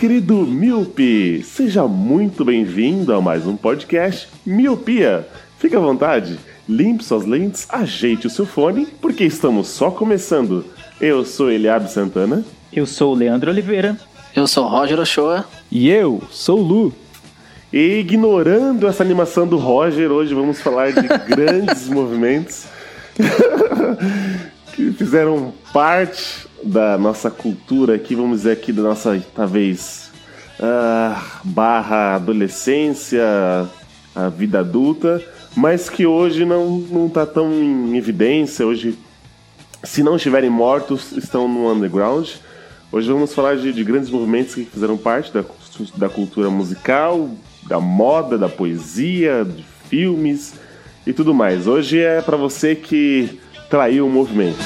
Querido Miope. Seja muito bem-vindo a mais um podcast Miopia. Fique à vontade, limpe suas lentes, ajeite o seu fone, porque estamos só começando. Eu sou Eliabe Santana. Eu sou o Leandro Oliveira. Eu sou Roger Ochoa. E eu sou o Lu. E ignorando essa animação do Roger, hoje vamos falar de grandes movimentos que fizeram parte da nossa cultura aqui, vamos dizer aqui da nossa, talvez, ah, barra adolescência, a vida adulta, mas que hoje não, não tá tão em evidência, hoje, se não estiverem mortos, estão no underground. Hoje vamos falar de, de grandes movimentos que fizeram parte da, da cultura musical, da moda, da poesia, de filmes e tudo mais. Hoje é pra você que traiu o movimento.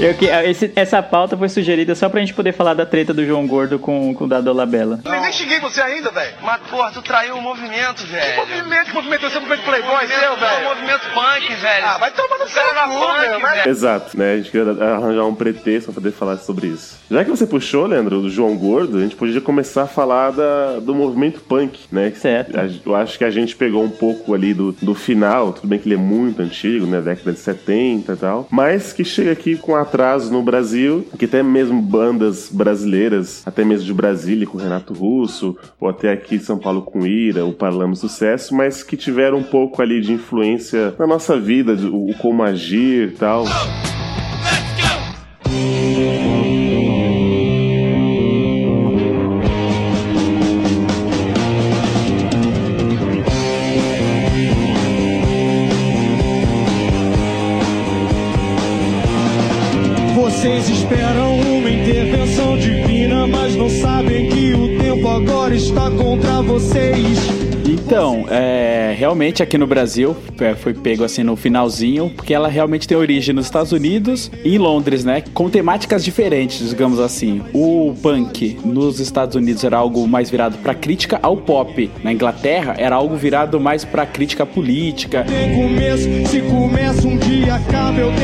Eu que, esse- essa pauta foi sugerida só pra gente poder falar da treta do João Gordo com, com o da Dolabella. Eu nem xinguei você ainda, velho. Mas, porra, tu traiu o movimento, Que velho. movimento, que movimento? Você é um movimento playboy seu, É o velho. movimento punk, velho. Ah, vai tomar no O cara cu, punk, velho. Exato, né? A gente queria arranjar um pretexto pra poder falar sobre isso. Já que você puxou, Leandro, do João Gordo, a gente podia começar a falar da, do movimento punk, né? Certo. A- Eu acho que a gente pegou um pouco ali do, do final, tudo bem que ele é muito antigo, né? Década de 70 e tal, mas que chega aqui com atraso no Brasil, que até mesmo bandas brasileiras, até mesmo de Brasília com Renato Russo, ou até aqui em São Paulo com Ira, o Parlame Sucesso, mas que tiveram um pouco ali de influência na nossa vida, de- o como agir e tal. Realmente aqui no Brasil é, foi pego assim no finalzinho, porque ela realmente tem origem nos Estados Unidos e em Londres, né? Com temáticas diferentes, digamos assim. O punk nos Estados Unidos era algo mais virado pra crítica ao pop. Na Inglaterra era algo virado mais pra crítica política.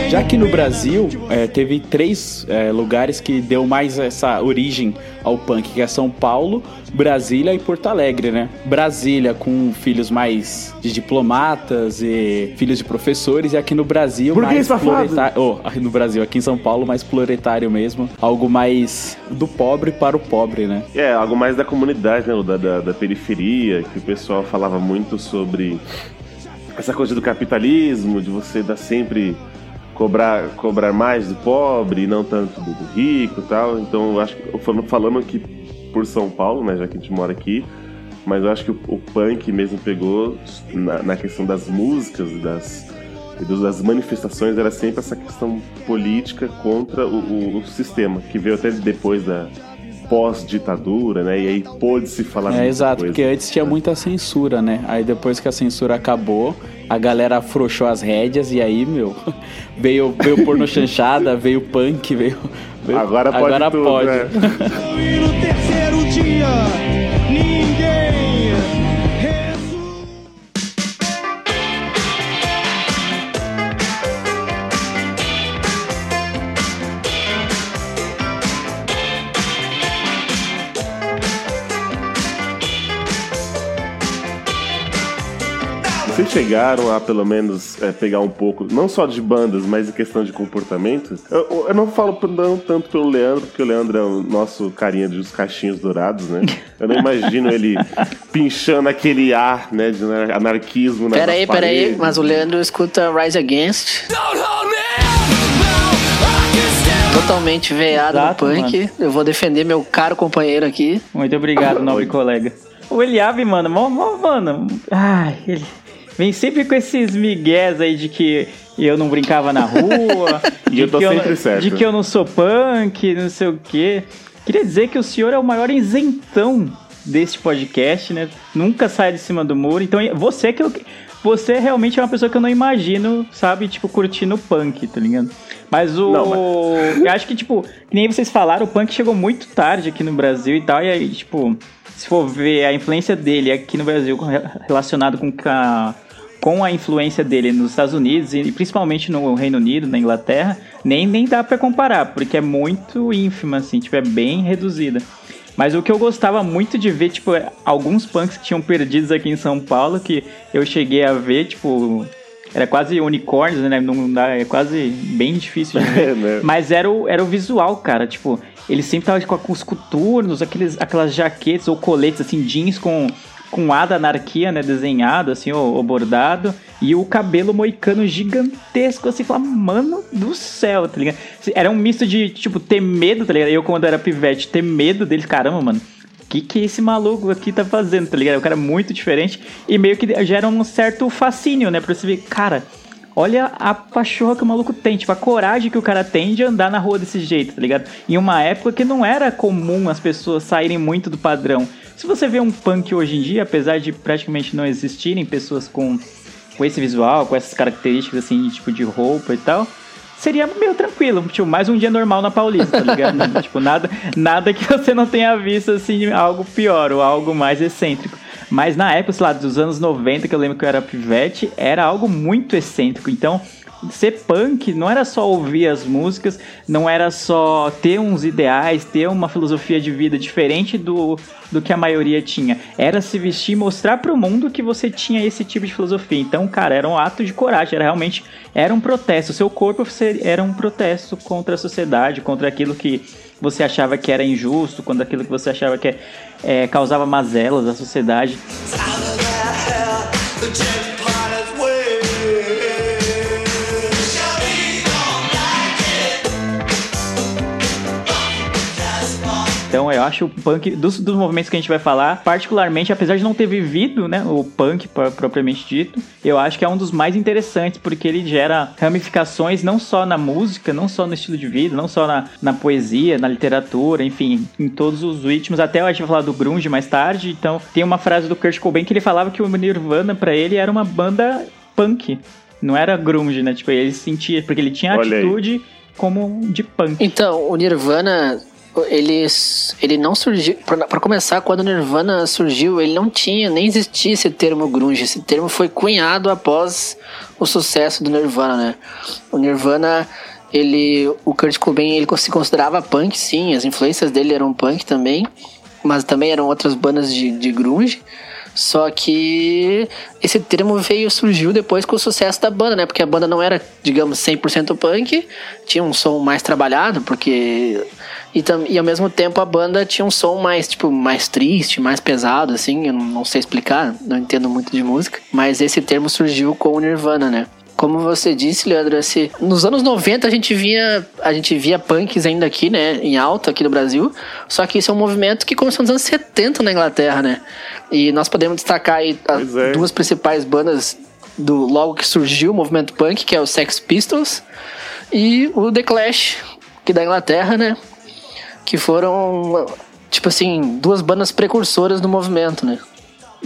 Já que no Brasil é, teve três é, lugares que deu mais essa origem ao punk, que é São Paulo, Brasília e Porto Alegre, né? Brasília com filhos mais de diplomatas e filhos de professores, e aqui no Brasil Burguês mais proletário. Oh, aqui no Brasil, aqui em São Paulo, mais proletário mesmo. Algo mais do pobre para o pobre, né? É, algo mais da comunidade, né? Da, da, da periferia, que o pessoal falava muito sobre essa coisa do capitalismo, de você dar sempre cobrar, cobrar mais do pobre e não tanto do, rico e tal. Então eu acho que eu falando, falando aqui por São Paulo, né? Já que a gente mora aqui, mas eu acho que o, o punk mesmo pegou na, na questão das músicas e das, das manifestações, era sempre essa questão política contra o, o- o sistema, que veio até depois da pós-ditadura, né? E aí pôde se falar É, exato, coisa. porque antes tinha muita censura, né? Aí depois que a censura acabou, a galera afrouxou as rédeas e aí, meu, veio, veio porno chanchada, veio punk, veio. veio- Agora pode Agora tudo, pode. né? Vocês chegaram a pelo menos é, pegar um pouco, não só de bandas, mas em questão de comportamento? Eu, eu não falo não tanto pelo Leandro, porque o Leandro é o nosso carinha dos cachinhos dourados, né? Eu não imagino ele pinchando aquele ar, né, de anarquismo na Pera aí, pera aí, paredes. mas o Leandro escuta Rise Against. Totalmente veado Exato, no punk. Eu vou defender meu caro companheiro aqui. Muito obrigado, nobre colega. O Eliabe, mano, mó, mó, mano. Ai, ele vem sempre com esses migués aí de que eu não brincava na rua. E eu tô sempre não, certo. De que eu não sou punk, não sei o quê. Queria dizer que o senhor é o maior isentão deste podcast, né? Nunca sai de cima do muro. Então, você que eu. Você realmente é uma pessoa que eu não imagino, sabe, tipo, curtindo punk, tá ligado? Mas o. Não, Eu acho que, tipo, que nem vocês falaram, o punk chegou muito tarde aqui no Brasil e tal. E aí, tipo, se for ver a influência dele aqui no Brasil relacionado com a, com a influência dele nos Estados Unidos e principalmente no Reino Unido, na Inglaterra, nem, nem dá pra comparar, porque é muito ínfima, assim, tipo, é bem reduzida. Mas o que eu gostava muito de ver, tipo, é alguns punks que tinham perdidos aqui em São Paulo, que eu cheguei a ver, tipo, era quase unicórnios, né? Não dá, é quase bem difícil de ver. É, né? Mas era o, era o visual, cara. Tipo, ele sempre tava com, com os coturnos, aqueles, aquelas jaquetas ou coletes, assim, jeans com, com A da anarquia, né? Desenhado, assim, ou, ou bordado. E o cabelo moicano gigantesco, assim, falar, mano do céu, tá ligado? Era um misto de, tipo, ter medo, tá ligado? Eu, quando era pivete, ter medo dele, caramba, mano. O que, que esse maluco aqui tá fazendo, tá ligado? É um cara muito diferente e meio que gera um certo fascínio, né? Pra você ver, cara, olha a pachorra que o maluco tem, tipo, a coragem que o cara tem de andar na rua desse jeito, tá ligado? Em uma época que não era comum as pessoas saírem muito do padrão. Se você vê um punk hoje em dia, apesar de praticamente não existirem pessoas com, com esse visual, com essas características assim, de tipo de roupa e tal, seria meio tranquilo, tipo, mais um dia normal na Paulista, tá ligado? tipo, nada, nada que você não tenha visto assim, algo pior ou algo mais excêntrico. Mas na época, sei lá, dos anos 90, que eu lembro que eu era pivete, era algo muito excêntrico. Então, ser punk não era só ouvir as músicas, não era só ter uns ideais, ter uma filosofia de vida diferente do, do que a maioria tinha. Era se vestir e mostrar pro mundo que você tinha esse tipo de filosofia. Então, cara, era um ato de coragem, era realmente era um protesto. O seu corpo era um protesto contra a sociedade, contra aquilo que você achava que era injusto, contra aquilo que você achava que é, causava mazelas à sociedade. Então eu acho o punk, dos, dos movimentos que a gente vai falar, particularmente, apesar de não ter vivido né, o punk pro- propriamente dito, eu acho que é um dos mais interessantes, porque ele gera ramificações não só na música, não só no estilo de vida, não só na, na poesia, na literatura, enfim, em todos os ritmos. Até a gente vai falar do grunge mais tarde, então tem uma frase do Kurt Cobain que ele falava que o Nirvana pra ele era uma banda punk. Não era grunge, né? Tipo, ele sentia, porque ele tinha Olha aí. atitude como de punk. Então, o Nirvana, ele, ele não surgiu. Pra começar, quando o Nirvana surgiu, ele não tinha, nem existia esse termo grunge. Esse termo foi cunhado após o sucesso do Nirvana, né? O Nirvana, ele. O Kurt Cobain, ele se considerava punk, sim, as influências dele eram punk também, mas também eram outras bandas de, de grunge. Só que esse termo veio surgiu depois com o sucesso da banda, né? Porque a banda não era, digamos, 100% punk, tinha um som mais trabalhado, porque e, e ao mesmo tempo a banda tinha um som mais tipo mais triste, mais pesado assim, eu não sei explicar, não entendo muito de música, mas esse termo surgiu com o Nirvana, né? Como você disse, Leandro, esse, nos anos 90 a gente via a gente via punks ainda aqui, né, em alta aqui no Brasil. Só que isso é um movimento que começou nos anos 70 na Inglaterra, né? E nós podemos destacar aí as é. duas principais bandas do logo que surgiu o movimento punk, que é o Sex Pistols e o The Clash, que é da Inglaterra, né? Que foram tipo assim, duas bandas precursoras do movimento, né?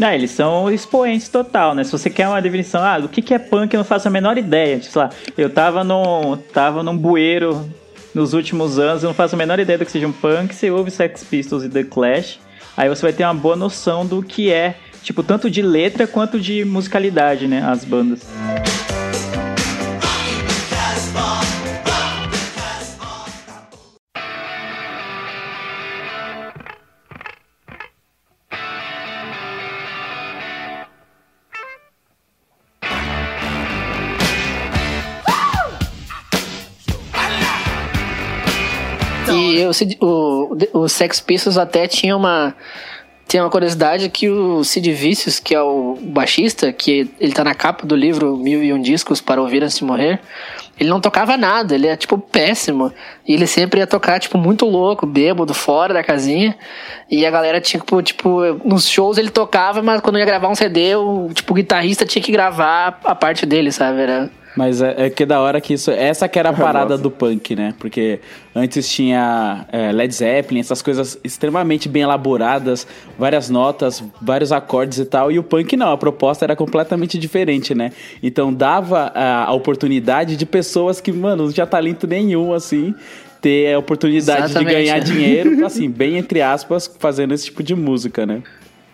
Não, eles são expoentes total, né? Se você quer uma definição, ah, do que, que é punk, eu não faço a menor ideia. Tipo, sei lá, eu tava, no, tava num bueiro nos últimos anos, eu não faço a menor ideia do que seja um punk. Você ouve Sex Pistols e The Clash, aí você vai ter uma boa noção do que é, tipo, tanto de letra quanto de musicalidade, né? As bandas. E o, Sid- o, o Sex Pistols até tinha uma. Tem uma curiosidade que o Sid Vicious, que é o baixista, que ele tá na capa do livro Mil e Um Discos para Ouvir Antes de Morrer, ele não tocava nada, ele é tipo péssimo. E ele sempre ia tocar, tipo, muito louco, bêbado, fora da casinha. E a galera tinha, tipo, tipo, nos shows ele tocava, mas quando ia gravar um CD, o, tipo, o guitarrista tinha que gravar a parte dele, sabe? Era, Mas é, é que da hora que isso. Essa que era a parada do punk, né? Porque antes tinha é, Led Zeppelin, essas coisas extremamente bem elaboradas, várias notas, vários acordes e tal. E o punk não, a proposta era completamente diferente, né? Então dava a, a oportunidade de pessoas que, mano, não tinha talento nenhum, assim. Ter a oportunidade Exatamente. de ganhar dinheiro, assim, bem entre aspas, fazendo esse tipo de música, né?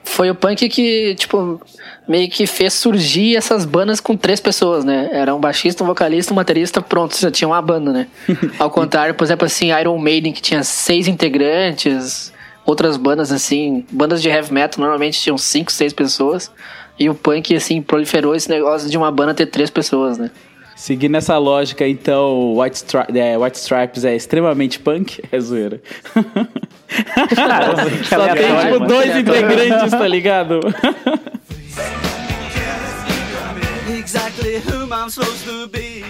Foi o punk que, tipo, meio que fez surgir essas bandas com três pessoas, né? Era um baixista, um vocalista, um baterista, pronto, já tinha uma banda, né? Ao contrário, por exemplo, assim, Iron Maiden, que tinha seis integrantes, outras bandas, assim, bandas de heavy metal normalmente tinham cinco, seis pessoas, e o punk, assim, proliferou esse negócio de uma banda ter três pessoas, né? Seguindo essa lógica, então, White, Stri é, White Stripes é extremamente punk? É zoeira. Só tem, tipo, dois integrantes, tá ligado? Exactly whom I'm supposed to be.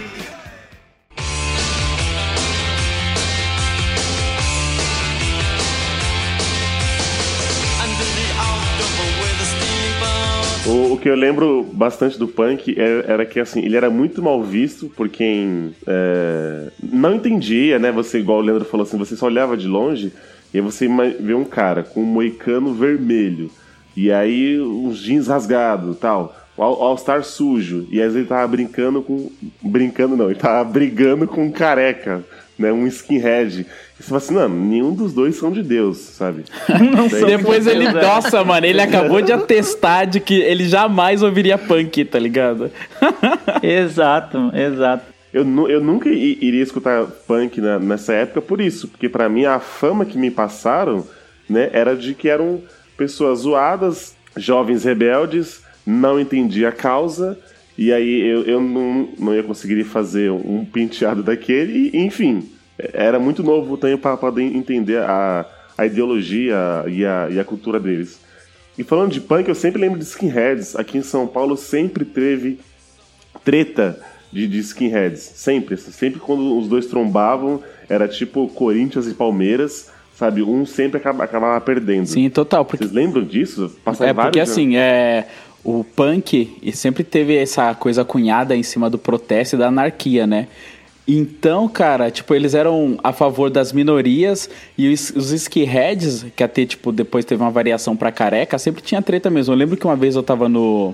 O, que eu lembro bastante do punk era, era que assim, ele era muito mal visto por quem é, não entendia, né? Você, igual o Leandro falou assim, você só olhava de longe e aí você vê um cara com um moicano vermelho e aí uns jeans rasgados tal. O All- All-Star sujo. E às vezes ele tava brincando com. Brincando não, ele tava brigando com um careca, né? Um skinhead. E você fala assim, não, nenhum dos dois são de Deus, sabe? Daí- Depois ele, nossa, mano, ele acabou de atestar de que ele jamais ouviria punk, tá ligado? Exato, exato. Eu, eu nunca iria escutar punk na- nessa época por isso, porque pra mim a fama que me passaram, né, era de que eram pessoas zoadas, jovens rebeldes, não entendia a causa, e aí eu, eu não, não ia conseguir fazer um penteado daquele, e, enfim, era muito novo também para poder entender a, a ideologia e a, e a cultura deles. E falando de punk, eu sempre lembro de skinheads. Aqui em São Paulo sempre teve treta de, de skinheads. Sempre. Sempre quando os dois trombavam, era tipo Corinthians e Palmeiras, sabe? Um sempre acaba- acabava perdendo. Sim, total. Porque, Vocês lembram disso? Passaram é porque assim, é, o punk e sempre teve essa coisa cunhada em cima do protesto e da anarquia, né? Então, cara, tipo, eles eram a favor das minorias e os, os skinheads, que até, tipo, depois teve uma variação pra careca, sempre tinha treta mesmo. Eu lembro que uma vez eu tava no,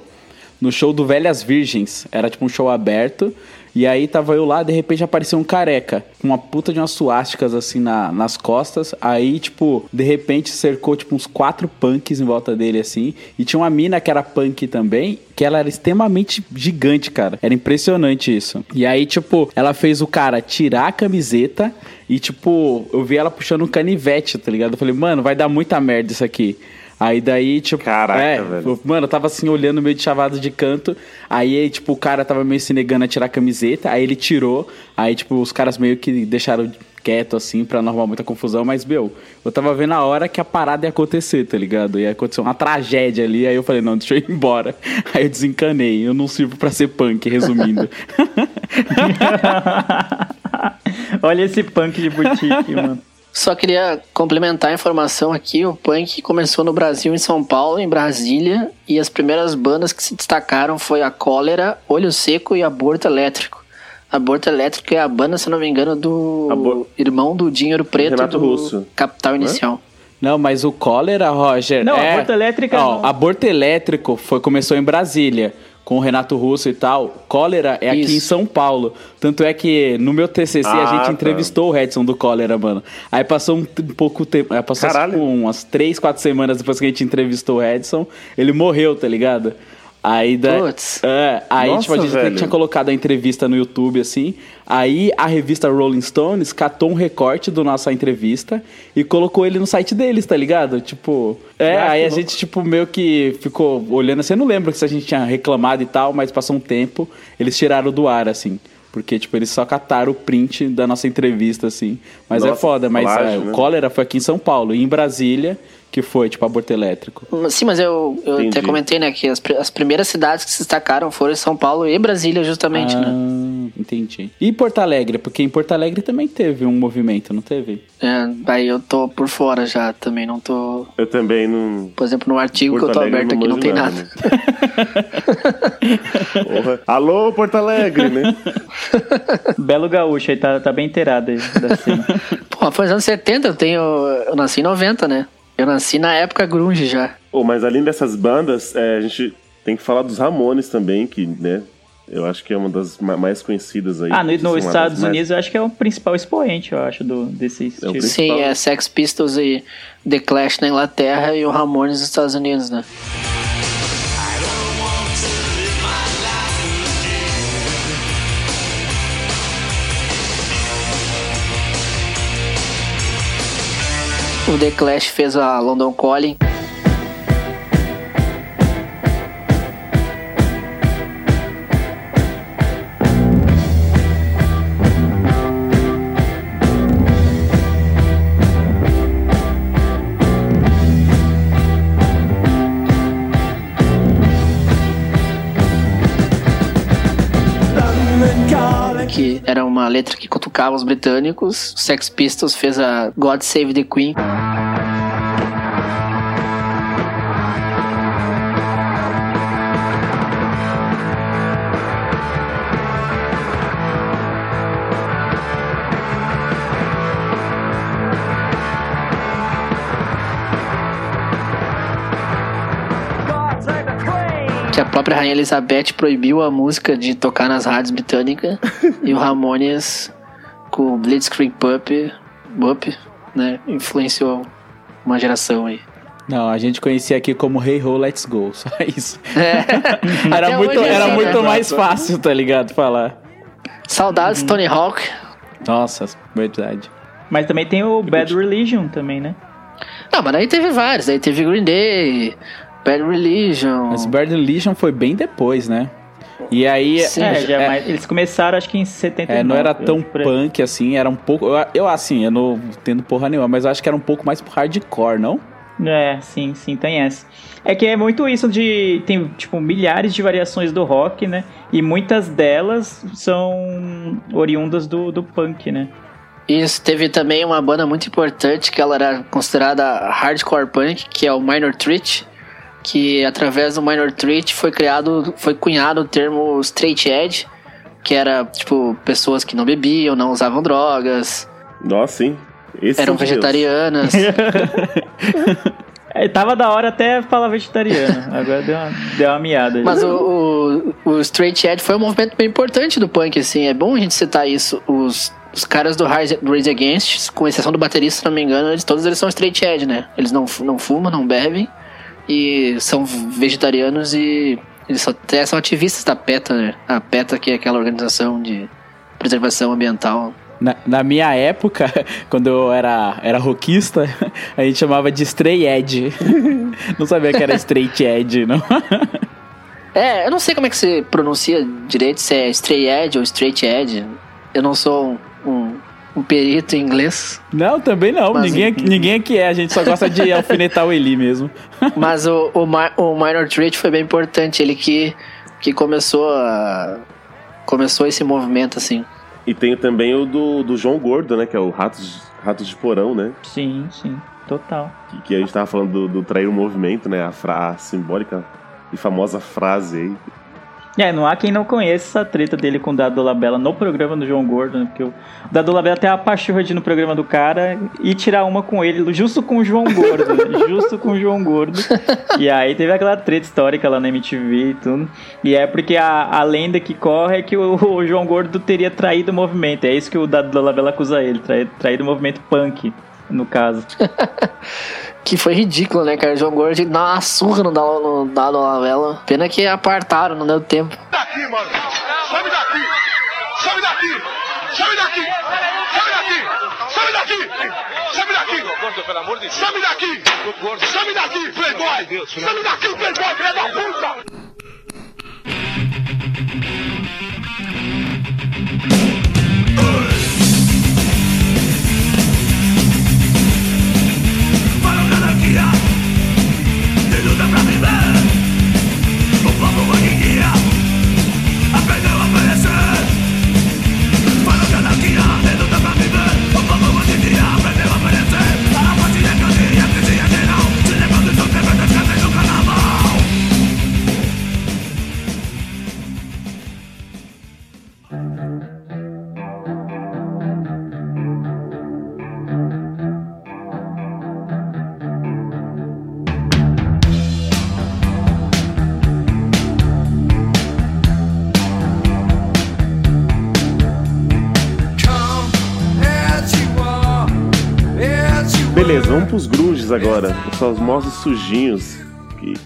no show do Velhas Virgens, era tipo um show aberto, e aí tava eu lá, de repente apareceu um careca, com uma puta de umas suásticas assim na- nas costas, aí, tipo, de repente cercou, tipo, uns quatro punks em volta dele, assim, e tinha uma mina que era punk também, que ela era extremamente gigante, cara. Era impressionante isso. E aí, tipo, ela fez o cara tirar a camiseta e, tipo, eu vi ela puxando um canivete, tá ligado? Eu falei, mano, vai dar muita merda isso aqui. Aí daí, tipo, Caraca, é, velho. Mano, eu tava assim, olhando meio de chavado de canto. Aí, tipo, o cara tava meio se negando a tirar a camiseta. Aí ele tirou. Aí, tipo, os caras meio que deixaram quieto, assim, pra não arrumar muita confusão. Mas, meu, eu tava vendo a hora que a parada ia acontecer, tá ligado? Ia acontecer uma tragédia ali. Aí eu falei, não, deixa eu ir embora. Aí eu desencanei. Eu não sirvo pra ser punk, resumindo. Olha esse punk de boutique, mano. Só queria complementar a informação aqui. O punk começou no Brasil, em São Paulo, em Brasília, e as primeiras bandas que se destacaram foi a Cólera, Olho Seco e Aborto Elétrico. Aborto Elétrico é a banda, se não me engano, do Abor- irmão do Dinheiro Preto Renato do Russo. Capital Inicial. Não, mas o cólera, Roger. Não, é... aborto elétrico Ó, não. aborto elétrico foi, começou em Brasília, com o Renato Russo e tal. Cólera é aqui Isso. em São Paulo. Tanto é que no meu TCC a Ah, gente tá. entrevistou o Redson do Cólera, mano. Aí passou um, um pouco tempo. Passou tipo, umas três, quatro semanas depois que a gente entrevistou o Redson. Ele morreu, tá ligado? Aí, da, Putz. é, aí Nossa, tipo, a gente velho. tinha colocado a entrevista no YouTube, assim. Aí a revista Rolling Stones catou um recorte do nossa entrevista e colocou ele no site deles, tá ligado? Tipo. É, Ah, aí a louco. gente, tipo, meio que ficou olhando assim. Eu não lembro se a gente tinha reclamado e tal, mas passou um tempo, eles tiraram do ar, assim. Porque, tipo, eles só cataram o print da nossa entrevista, assim. Mas é Nossa, foda, mas plágio, é, né? o cólera foi aqui em São Paulo. E em Brasília, que foi, tipo, aborto elétrico. Sim, mas eu, eu Entendi. até comentei, né, que as, as primeiras cidades que se destacaram foram São Paulo e Brasília, justamente, ah, né? entendi. E Porto Alegre? Porque em Porto Alegre também teve um movimento, não teve? É, aí eu tô por fora já, também não tô... Eu também não. Por exemplo, no artigo Porto que eu tô Alegre aberto aqui não tem nada, nada. né? Porra. Alô, Porto Alegre, né? Belo Gaúcho aí, tá, tá bem inteirado aí da cena. Pô, foi nos anos 70, eu tenho... Eu nasci em 90, né? Eu nasci na época grunge já. Oh, mas além dessas bandas, é, a gente tem que falar dos Ramones também, que, né? Eu acho que é uma das ma- mais conhecidas aí. Ah, no, nos das Estados mais- Unidos eu acho que é o principal expoente, eu acho, do, desse É o estilo. principal. Sim, é Sex Pistols e The Clash na Inglaterra e o Ramones nos Estados Unidos, né? O The Clash fez a London Calling. Uma letra que cutucava os britânicos. Sex Pistols fez a God Save the Queen. Que a própria Rainha Elizabeth proibiu a música de tocar nas rádios britânicas e o Ramones com o Blitzkrieg Pup, Bup, né, influenciou uma geração aí. Não, a gente conhecia aqui como Hey Ho, Let's Go, só isso. É. era Até muito, é era assim, muito né? mais fácil, tá ligado? Falar. Saudades Tony Hawk. Nossa, verdade. Mas também tem o Bad Religion também, né? Não, mas aí teve vários, aí teve Green Day, Bad Religion. Mas Bad Religion foi bem depois, né? E aí. Sim, É, já é, mais- eles começaram acho que em 79. é, não era tão punk assim, era um pouco. Eu, eu, assim, eu não tendo porra nenhuma, mas eu acho que era um pouco mais hardcore, não? É, sim, sim, tem essa. É que é muito isso de. Tem, tipo, milhares de variações do rock, né? E muitas delas são oriundas do, do punk, né? Isso, teve também uma banda muito importante que ela era considerada hardcore punk, que é o Minor Threat, que através do Minor Threat foi criado, foi cunhado o termo straight edge, que era tipo pessoas que não bebiam, não usavam drogas, Nossa, sim. Esse eram Deus. vegetarianas. É, tava da hora até falar vegetariano. Agora deu uma, deu uma miada. aí. Mas o, o, o straight edge foi um movimento bem importante do punk, assim, é bom a gente citar isso. Os, os caras do Rise Rage Against, com exceção do baterista, se não me engano, eles, todos eles são straight edge, né? Eles não, não fumam, não bebem e são vegetarianos e eles só, até são ativistas da PETA, né? A PETA que é aquela organização de preservação ambiental. Na, na minha época, quando eu era, era rockista, a gente chamava de stray edge. não sabia que era straight edge, não. É, eu não sei como é que se pronuncia direito, se é straight edge ou straight edge. Eu não sou um, perito em inglês. Não, também não. Mas- Ninguém, aqui- ninguém aqui é. A gente só gosta de alfinetar o Eli mesmo. Mas o, o, o Minor Threat foi bem importante. Ele que, que começou a, começou esse movimento, assim. E tem também o do, do João Gordo, né? Que é o Ratos, Ratos de Porão, né? Sim, sim, total. Que, que a gente tava falando do, do trair o movimento, né? A, fra, a simbólica e famosa frase aí. É, não há quem não conheça essa treta dele com o Dado Labella no programa do João Gordo, né? Porque o Dado Labella tem a pachorra de ir no programa do cara e tirar uma com ele, justo com o João Gordo, né? justo com o João Gordo. E aí teve aquela treta histórica lá na MTV e tudo. E é porque a, a lenda que corre é que o, o João Gordo teria traído o movimento. É isso que o Dado Labella acusa ele, traído, traído o movimento punk, no caso. Que foi ridículo, né, cara? O João Gordo dá uma surra no Dado, no Dado Lavela. Pena que apartaram, não deu tempo. daqui, mano. Some daqui. Some daqui. Some daqui. Some daqui. Some daqui. Some daqui. Gordo, pelo amor de Deus. Some daqui. Some daqui, playboy. Some daqui, playboy, filha da puta. Beleza, vamos pros grunges agora. São os monstros sujinhos,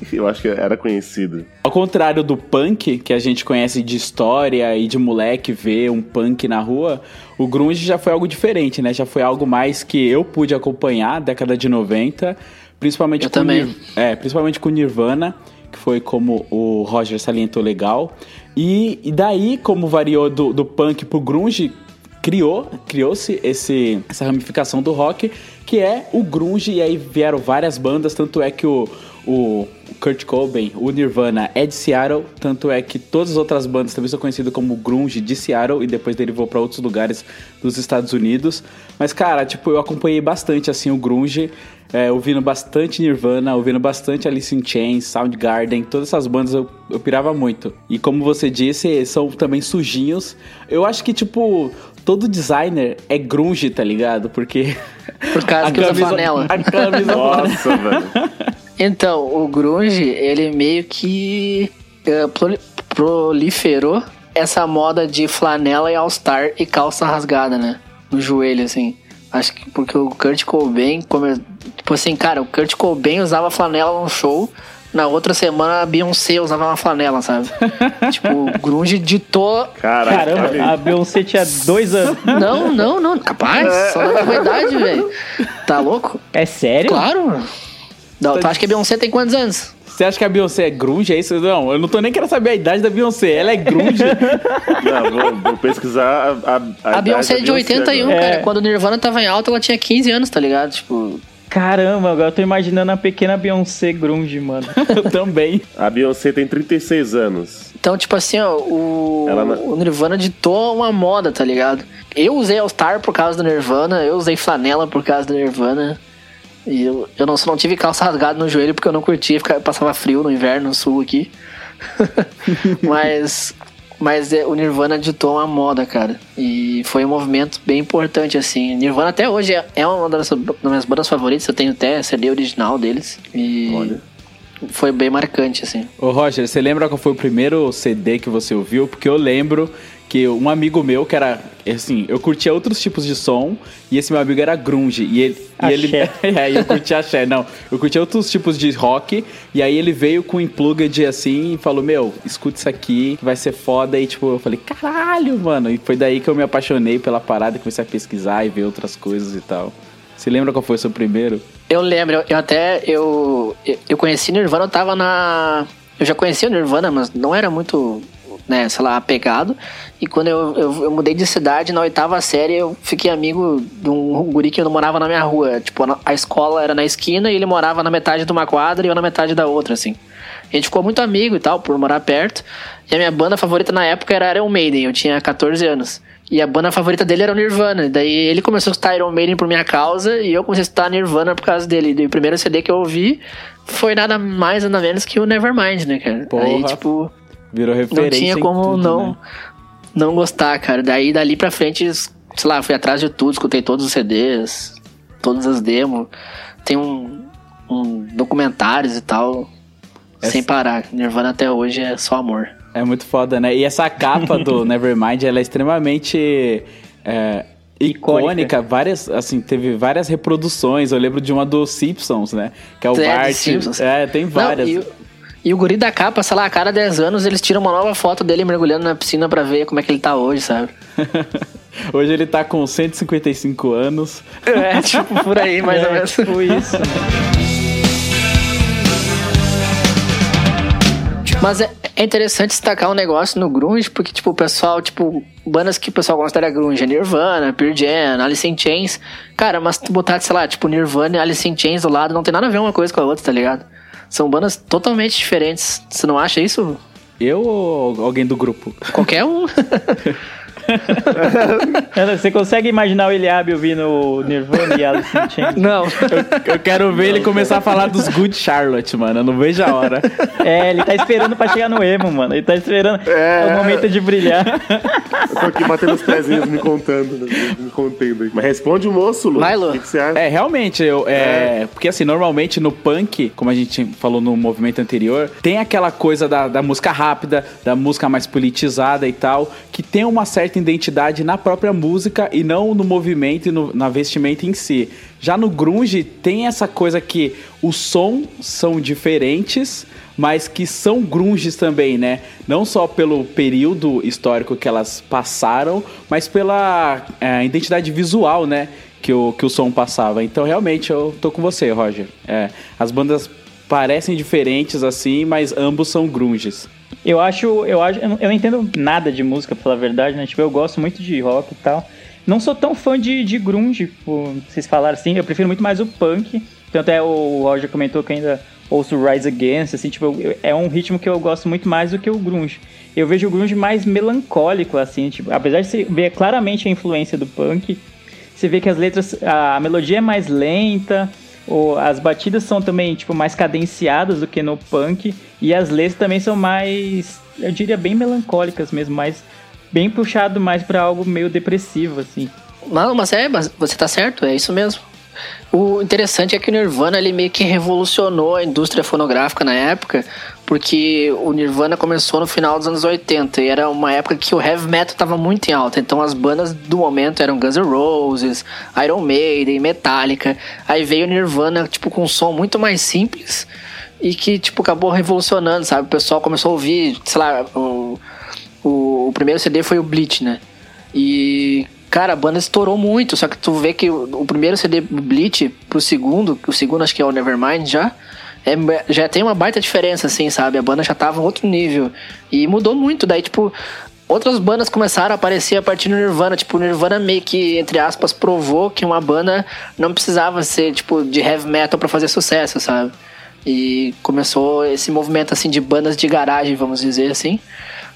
que eu acho que era conhecido. Ao contrário do punk, que a gente conhece de história e de moleque ver um punk na rua, o grunge já foi algo diferente, né? Já foi algo mais que eu pude acompanhar, década de 90, principalmente Eu com também. Nir- é, principalmente com Nirvana, que foi como o Roger salientou legal. E, e daí, como variou do, do punk pro grunge, criou, criou-se esse, essa ramificação do rock, que é o grunge, e aí vieram várias bandas, tanto é que o, o Kurt Cobain, o Nirvana é de Seattle, tanto é que todas as outras bandas também são conhecidas como grunge de Seattle, e depois derivou para outros lugares dos Estados Unidos. Mas, cara, tipo, eu acompanhei bastante, assim, o grunge, é, ouvindo bastante Nirvana, ouvindo bastante Alice in Chains, Soundgarden, todas essas bandas eu, eu pirava muito. E como você disse, são também sujinhos. Eu acho que, tipo, todo designer é grunge, tá ligado? Porque. Por causa a que usa camisa- flanela. A camisa Nossa, velho. Então, o grunge, ele meio que proli- proliferou essa moda de flanela e all-star e calça rasgada, né? No joelho, assim. Acho que porque o Kurt Cobain. Tipo assim, cara, o Kurt Cobain usava flanela num show, na outra semana a Beyoncé usava uma flanela, sabe? tipo, o grunge ditou... Caraca, Caramba, olha a. Beyoncé tinha dois anos. Não, não, não, capaz, só da mesma idade, velho. Tá louco? É sério? Claro. Não, tu acha que a Beyoncé tem quantos anos? Você acha que a Beyoncé é grunge? É isso? Não, eu não tô nem querendo saber a idade da Beyoncé. Ela é grunge. Não, vou, vou pesquisar a, a, A, idade Beyoncé é de 81, agora. cara. É. Quando o Nirvana tava em alta, ela tinha 15 anos, tá ligado? Tipo, Caramba, agora eu tô imaginando a pequena Beyoncé grunge, mano. eu também. A Beyoncé tem 36 anos. então, tipo assim, ó, o, Ela não- o Nirvana ditou uma moda, tá ligado? Eu usei All-Star por causa do Nirvana, eu usei flanela por causa do Nirvana. E eu, eu não, só não tive calça rasgada no joelho porque eu não curtia, ficava, passava frio no inverno no sul aqui. mas mas é, o Nirvana ditou uma moda, cara. E foi um movimento bem importante, assim. Nirvana até hoje é, é uma das, das minhas bandas favoritas, eu tenho até CD original deles. E Olha. foi bem marcante, assim. Ô Roger, você lembra qual foi o primeiro CD que você ouviu? Porque eu lembro que um amigo meu, que era, assim, eu curtia outros tipos de som, e esse meu amigo era grunge, e ele... E ele Axé. é, eu curtia axé, não. Eu curtia outros tipos de rock, e aí ele veio com um unplugged assim, e falou, meu, escuta isso aqui, que vai ser foda, e tipo, eu falei, caralho, mano. E foi daí que eu me apaixonei pela parada, e comecei a pesquisar e ver outras coisas e tal. Você lembra qual foi o seu primeiro? Eu lembro, eu, até. Eu, eu- eu conheci Nirvana, eu tava na. Eu já conhecia o Nirvana, mas não era muito, né, sei lá, apegado. E quando eu, eu, eu mudei de cidade, na oitava série, eu fiquei amigo de um guri que não morava na minha rua. Tipo, a- a escola era na esquina e ele morava na metade de uma quadra e eu na metade da outra, assim. A gente ficou muito amigo e tal, por morar perto. E a minha banda favorita na época era Iron Maiden, eu tinha 14 anos. E a banda favorita dele era o Nirvana. Daí ele começou a escutar Iron Maiden por minha causa e eu comecei a escutar Nirvana por causa dele. E o primeiro CD que eu ouvi foi nada mais, nada menos que o Nevermind, né, cara? Porra. Aí, tipo, Virou não referência tinha em como tudo, não, né? não gostar, cara. Daí dali pra frente, sei lá, fui atrás de tudo, escutei todos os CDs, todas as demos. Tem um, um documentários e tal, Essa- sem parar. Nirvana até hoje é só amor. É muito foda, né? E essa capa do Nevermind, ela é extremamente é, icônica. Icônica. Várias, assim, teve várias reproduções. Eu lembro de uma dos Simpsons, né? Que é o É, Bart. Simpsons. É, tem várias. Não, e, o- guri da capa, sei lá, a cada 10 anos eles tiram uma nova foto dele mergulhando na piscina pra ver como é que ele tá hoje, sabe? Hoje ele tá com 155 anos. É, tipo, por aí, mais ou É, menos. tipo isso. Mas é, é interessante destacar um negócio no grunge, porque, tipo, o pessoal, tipo, bandas que o pessoal considera grunge, é Nirvana, Pearl Jam, Alice in Chains. Cara, mas tu botar, sei lá, tipo, Nirvana e Alice in Chains do lado, não tem nada a ver uma coisa com a outra, tá ligado? São bandas totalmente diferentes. Você não acha isso? Eu ou alguém do grupo? Qualquer um. Você consegue imaginar o Eliabe ouvindo Nirvana e Alice in Chains? não. Eu quero ver ele começar a falar dos Good Charlotte, mano. Eu não vejo a hora. É, ele tá esperando pra chegar no emo, mano. Ele tá esperando. É, o momento de brilhar. Eu tô aqui batendo os pezinhos, me contando, né? me contendo aí. Mas responde o moço, Lu. Vai, Lu. O que, que você acha? É, realmente, eu, é, Porque assim, normalmente no punk, como a gente falou no movimento anterior, tem aquela coisa da, da música rápida, da música mais politizada e tal, que tem uma certa identidade na própria música e não no movimento e no, na vestimenta em si. Já no grunge tem essa coisa que os sons são diferentes, mas que são grunges também, né? Não só pelo período histórico que elas passaram, mas pela é, identidade visual, né? Que o, que o som passava. Então, realmente, eu tô com você, Roger. É, as bandas parecem diferentes assim, mas ambos são grunges. Eu acho, eu acho, eu não, entendo nada de música, pela verdade, né? Tipo, eu gosto muito de rock e tal. Não sou tão fã de, de grunge, tipo, vocês falaram assim, eu prefiro muito mais o punk. Tanto é o Roger comentou que ainda ouço Rise Against, assim, tipo, eu- é um ritmo que eu gosto muito mais do que o grunge. Eu vejo o grunge mais melancólico, assim, tipo, apesar de você ver claramente a influência do punk, você vê que as letras, a melodia é mais lenta, ou as batidas são também, tipo, mais cadenciadas do que no punk, e as letras também são mais, eu diria, bem melancólicas mesmo, mais, bem puxado mais pra algo meio depressivo, assim. Mas é, mas você tá certo, é isso mesmo. O interessante é que o Nirvana ele meio que revolucionou a indústria fonográfica na época, porque o Nirvana começou no final dos anos 80 e era uma época que o heavy metal estava muito em alta. Então as bandas do momento eram Guns N' Roses, Iron Maiden, Metallica. Aí veio o Nirvana tipo com um som muito mais simples e que tipo acabou revolucionando, sabe? O pessoal começou a ouvir, sei lá, o, o, o primeiro CD foi o Bleach, né? E, cara, a banda estourou muito. Só que tu vê que o, o primeiro CD Bleach pro segundo, o segundo acho que é o Nevermind já, é, já tem uma baita diferença, assim, sabe? A banda já tava em outro nível. E mudou muito. Daí, tipo, outras bandas começaram a aparecer a partir do Nirvana. Tipo, o Nirvana meio que, entre aspas, provou que uma banda não precisava ser, tipo, de heavy metal pra fazer sucesso, sabe? E começou esse movimento, assim, de bandas de garagem, vamos dizer assim.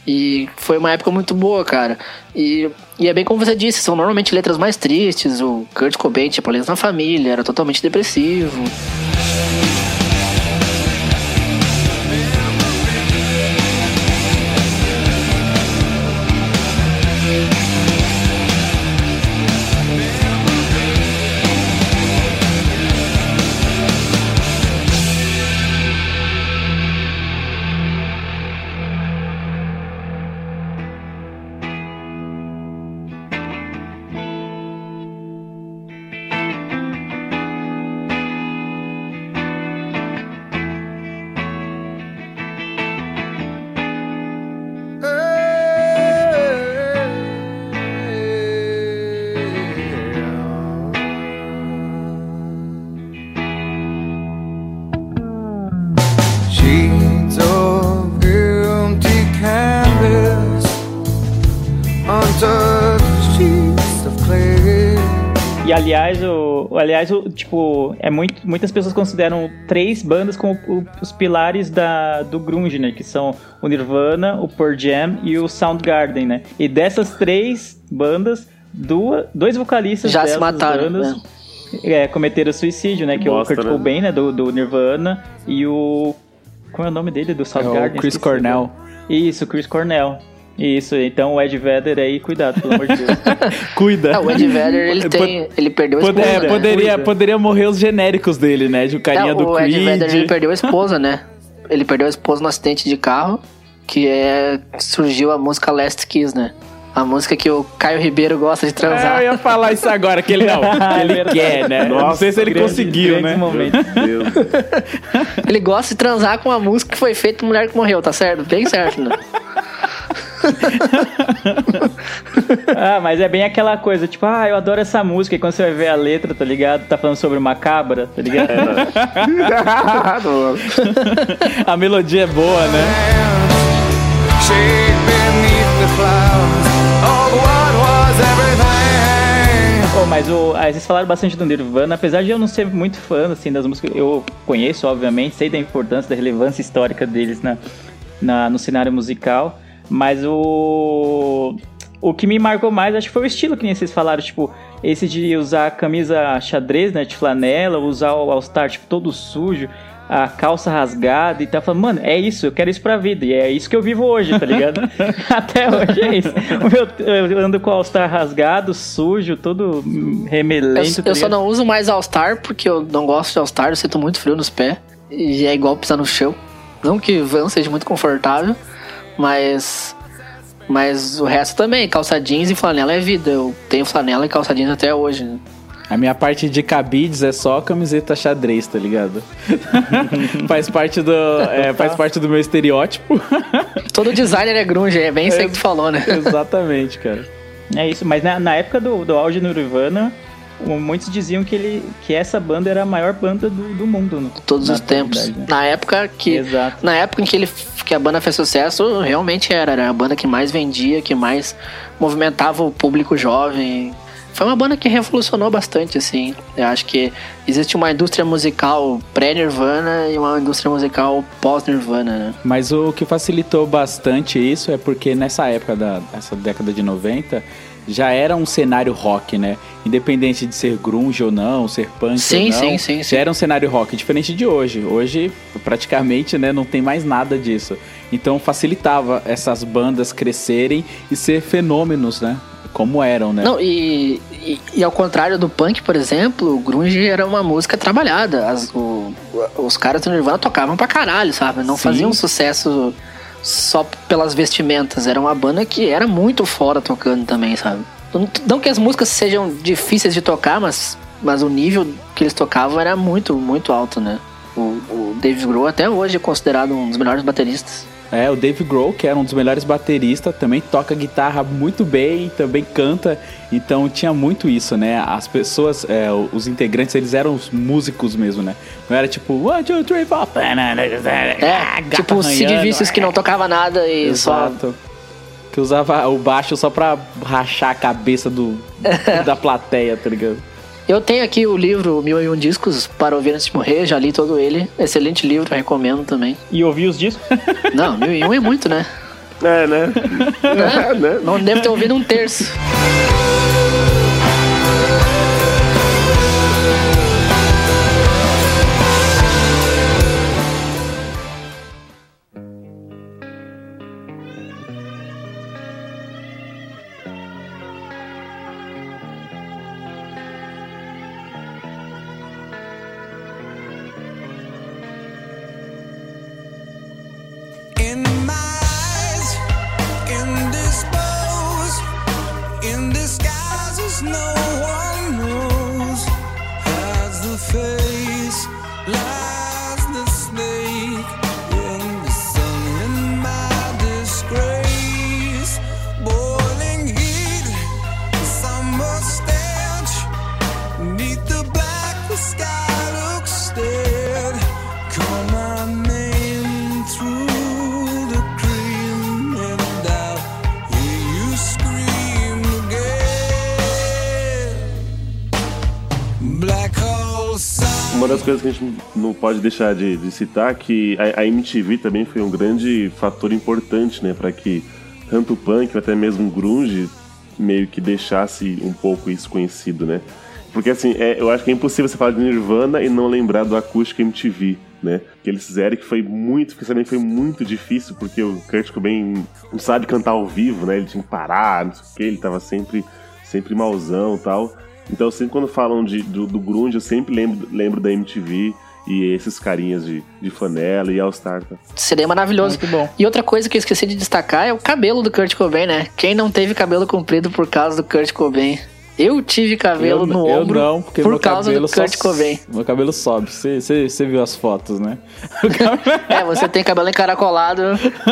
E foi uma época muito boa, cara. E, e é bem como você disse, são normalmente letras mais tristes. O Kurt Cobain tinha problemas na família, era totalmente depressivo. Tipo, é muito, muitas pessoas consideram três bandas como o- os pilares da, do grunge, né? Que são o Nirvana, o Pearl Jam e o Soundgarden, né? E dessas três bandas, duas, dois vocalistas Já se dessas mataram, bandas né? é, cometeram suicídio, né? Que é o Kurt né? Cobain, né? Do, do Nirvana e o... Como é o nome dele? Do Soundgarden? Chris Esqueci Cornell. agora. Isso, Chris Cornell. Isso, então o Ed Vedder aí, cuidado, pelo amor de Deus. Cuida. Ah, o Ed Vedder, ele tem. Ele perdeu a esposa. é, né? poderia, Cuida. poderia morrer os genéricos dele, né? De o carinha É, do o Ed Creed. Vedder ele perdeu a esposa, né? Ele perdeu a esposa no acidente de carro, que é surgiu a música Last Kiss, né? A música que o Caio Ribeiro gosta de É, transar. eu ia falar isso agora, que ele não, que ele Verdade. quer, né? não Nossa, sei se ele Grandes- conseguiu, grandes né? momentos. Meu Deus. Ele gosta de transar com uma música que foi feita mulher que morreu, tá certo? Bem certo, né? Ah, mas é bem aquela coisa, tipo, ah, eu adoro essa música, e quando você vai ver a letra, tá ligado? Tá falando sobre uma cabra, tá ligado? A melodia é boa, né? Shade beneath the clouds. Oh, what was everything? Pô, mas o, ah, vocês falaram bastante do Nirvana, apesar de eu não ser muito fã, assim, das músicas, eu conheço, obviamente, sei da importância, da relevância histórica deles na, na, no cenário musical, mas o... O que me marcou mais, acho que foi o estilo que nem vocês falaram, tipo, esse de usar a camisa xadrez, né, de flanela, usar o All-Star, tipo, todo sujo. a calça rasgada e tá falando, mano, é isso, eu quero isso pra vida. E é isso que eu vivo hoje, tá ligado? Até hoje é isso. O meu- Eu ando com o All-Star rasgado, sujo, todo remelento. Eu, tá eu só não uso mais All-Star porque eu não gosto de All-Star, eu sinto muito frio nos pés. E é igual pisar no chão. Não que Van seja muito confortável, mas. Mas o resto também, calça jeans e flanela é vida. Eu tenho flanela e calça jeans até hoje. né? A minha parte de cabides é só camiseta xadrez, tá ligado? faz parte do é, faz parte do meu estereótipo. Todo designer é grunge, é bem isso aí que tu falou, né? Exatamente, cara. É isso, mas na, na época do, do auge no Nirvana, muitos diziam que, ele, que essa banda era a maior banda do, do mundo. né? Todos Na os tempos. né? Na época que. Exato. Na época em que, ele, que a banda fez sucesso, realmente era. Era a banda que mais vendia, que mais movimentava o público jovem. Foi uma banda que revolucionou bastante, assim. Eu acho que existe uma indústria musical pré-Nirvana e uma indústria musical pós-Nirvana, né? Mas o que facilitou bastante isso é porque nessa época da essa década de 90 já era um cenário rock, né? Independente de ser grunge ou não, ser punk Sim, ou não, sim, sim, sim. já era um cenário rock diferente de hoje. Hoje praticamente, né, não tem mais nada disso. Então facilitava essas bandas crescerem e ser fenômenos, né? Como eram, né? Não, e, e, e ao contrário do punk, por exemplo, o grunge era uma música trabalhada. As- o- os caras do Nirvana tocavam pra caralho, sabe? Não Sim. faziam sucesso só pelas vestimentas. Era uma banda que era muito fora tocando também, sabe? Não, que as músicas sejam difíceis de tocar, mas, mas o nível que eles tocavam era muito, muito alto, né? O, o Dave Grohl até hoje é considerado um dos melhores bateristas. É, o Dave Grohl, que era um dos melhores bateristas, também toca guitarra muito bem, também canta. Então tinha muito isso, né? As pessoas, é, os integrantes, eles eram os músicos mesmo, né? Não era tipo, one, two, three, four. É, tipo o Sid Vicious que não tocava nada e só Exato. Que usava o baixo só pra rachar a cabeça do, da plateia, tá ligado? Eu tenho aqui o livro Mil e Um Discos para ouvir antes de morrer, já li todo ele. Excelente livro, recomendo também. E ouvi os discos? Não, Mil e Um é muito, né? É, né? É, né? Não deve ter ouvido um terço. Coisas que a gente não pode deixar de, de citar que a, a MTV também foi um grande fator importante, né, para que tanto o punk, até mesmo o grunge, meio que deixasse um pouco isso conhecido, né? Porque assim, é, eu acho que é impossível você falar de Nirvana e não lembrar do acústico MTV, né? Que eles fizeram que foi muito, que também foi muito difícil, porque o Kurt Cobain não sabe cantar ao vivo, né? Ele tinha que parar, não sei o que, ele tava sempre, sempre malzão e tal. Então, sempre quando falam de, do, do grunge, eu sempre lembro, lembro da MTV e esses carinhas de, de flanela e All Star. Tá? Seria maravilhoso. Muito bom. E outra coisa que eu esqueci de destacar é o cabelo do Kurt Cobain, né? Quem não teve cabelo comprido por causa do Kurt Cobain? Eu tive cabelo eu, no eu ombro não, porque por meu causa cabelo do Kurt só, Cobain. Meu cabelo sobe. Você você- você viu as fotos, né? É, você tem cabelo encaracolado,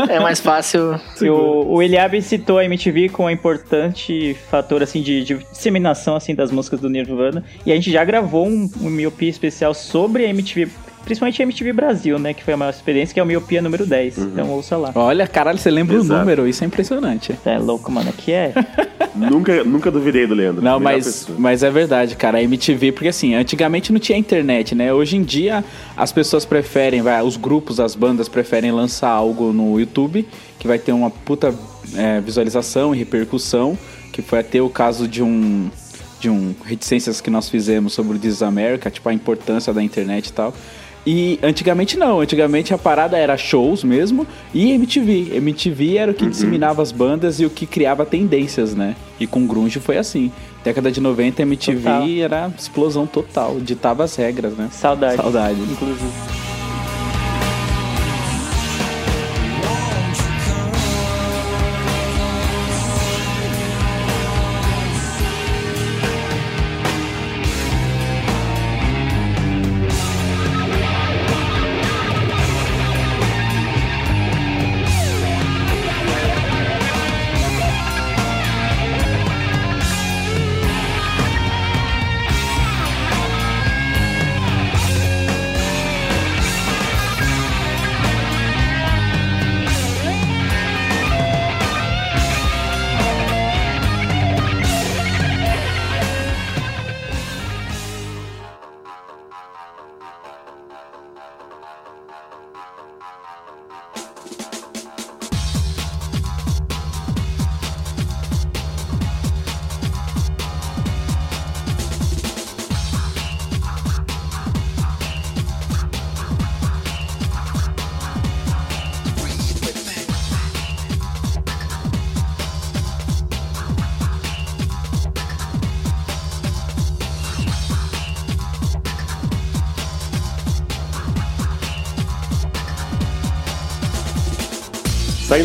é mais fácil. O, o Eliabe citou a MTV como um importante fator assim de, de disseminação assim das músicas do Nirvana e a gente já gravou um, um miopia especial sobre a MTV, principalmente a MTV Brasil, né, que foi a maior experiência, que é o miopia número 10. Então ouça lá. Olha, caralho, você lembra Exato. o número, isso é impressionante. É louco, mano, aqui é. nunca, nunca duvidei do Leandro. Não, mas, pessoa. mas é verdade, cara. A MTV, porque assim, antigamente não tinha internet, né? Hoje em dia as pessoas preferem, vai, os grupos, as bandas preferem lançar algo no YouTube que vai ter uma puta é, visualização e repercussão, que foi até o caso de um de um reticências que nós fizemos sobre o This is America, tipo a importância da internet e tal. E antigamente não, antigamente a parada era shows mesmo e MTV. MTV era o que disseminava as bandas e o que criava tendências, né? E com grunge foi assim. Década de 90 MTV Total. era explosão total, ditava as regras, né? Saudade. Saudade. Inclusive.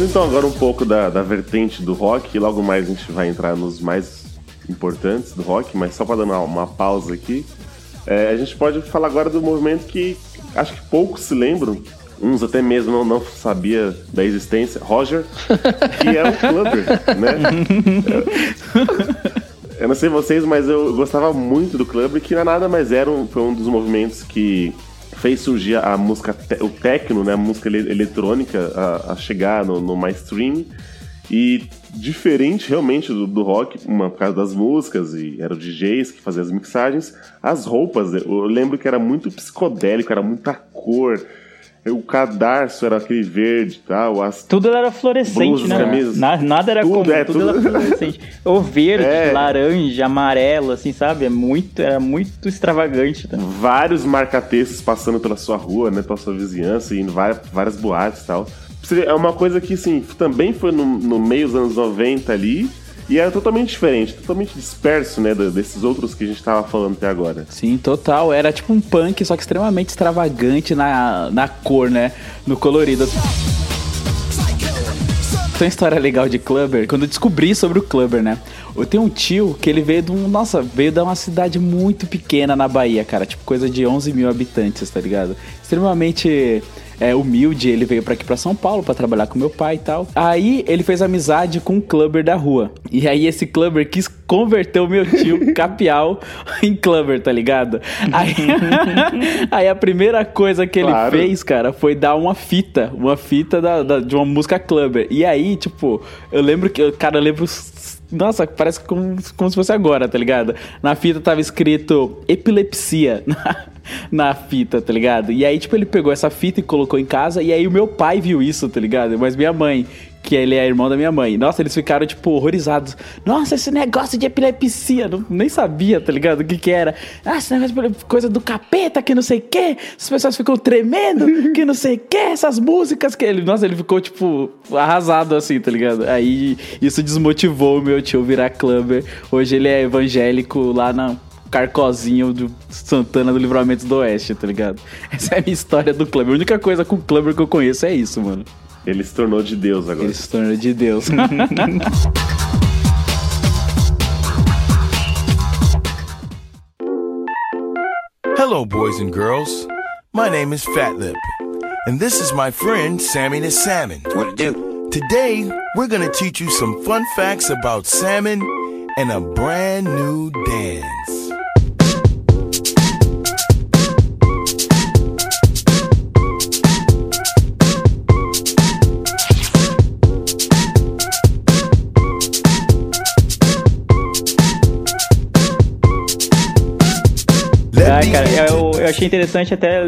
Saindo então agora um pouco da, da vertente do rock, e logo mais a gente vai entrar nos mais importantes do rock, mas só para dar uma, uma pausa aqui, é, a gente pode falar agora do movimento que acho que poucos se lembram, uns até mesmo não, não sabia da existência, Roger, que é o Clubber, né? Eu não sei vocês, mas eu gostava muito do Clubber, que não é nada mais era um, foi um dos movimentos que fez surgir a música, o techno, né, a música ele- eletrônica a, a chegar no, no mainstream. E diferente realmente do, do rock, uma por causa das músicas, e eram DJs que faziam as mixagens, as roupas, eu lembro que era muito psicodélico, era muita cor. O cadarço era aquele verde e tal. As Tudo era fluorescente, Blusas, né? camisas. Na- nada era Tudo, comum, é, tudo, tudo- era fluorescente. Ou verde, É. laranja, amarelo, assim, sabe? É muito, era muito extravagante. Tá? vários marcatextos passando pela sua rua, né, pela sua vizinhança, e em várias, várias boates e tal. É uma coisa que, assim, também foi no, no meio dos anos 90 ali, e era totalmente diferente, totalmente disperso, né, desses outros que a gente tava falando até agora. Sim, total. Era tipo um punk, só que extremamente extravagante na, na cor, né? No colorido. Tem uma história legal de Clubber, quando eu descobri sobre o Clubber, né? Eu tenho um tio que ele veio de um. Nossa, veio de uma cidade muito pequena na Bahia, cara. Tipo, coisa de 11 mil habitantes, tá ligado? Extremamente é, humilde. Ele veio pra aqui pra São Paulo pra trabalhar com meu pai e tal. Aí ele fez amizade com um Clubber da rua. E aí esse Clubber quis converter o meu tio Capial em Clubber, tá ligado? Aí, aí a primeira coisa que ele Claro. fez, cara, foi dar uma fita, uma fita da, da- de uma música Clubber. E aí, tipo, eu lembro que, cara, eu lembro. Nossa, parece como, como se fosse agora, tá ligado? Na fita tava escrito epilepsia na, na fita, tá ligado? E aí, tipo, ele pegou essa fita e colocou em casa. E aí o meu pai viu isso, tá ligado? Mas minha mãe, que ele é irmão da minha mãe. Nossa, eles ficaram, tipo, horrorizados. Nossa, esse negócio de epilepsia. Não, nem sabia, tá ligado? O que que era. Ah, esse negócio de coisa do capeta, que não sei o quê. As pessoas ficam tremendo, que não sei o quê. Essas músicas que ele... Nossa, ele ficou, tipo, arrasado assim, tá ligado? Aí isso desmotivou o meu tio virar clubber. Hoje ele é evangélico lá na... Carcozinho do Santana do Livramento do Oeste, tá ligado? Essa é a minha história do clubber. A única coisa com o clubber que eu conheço é isso, mano. Ele se tornou de Deus agora. Ele se tornou de Deus. Hello, boys and girls. My name is Fat Lip, and this is my friend Sammy the Salmon. What to do? Today, we're gonna teach you some fun facts about salmon and a brand new dance. Cara, eu, eu achei interessante até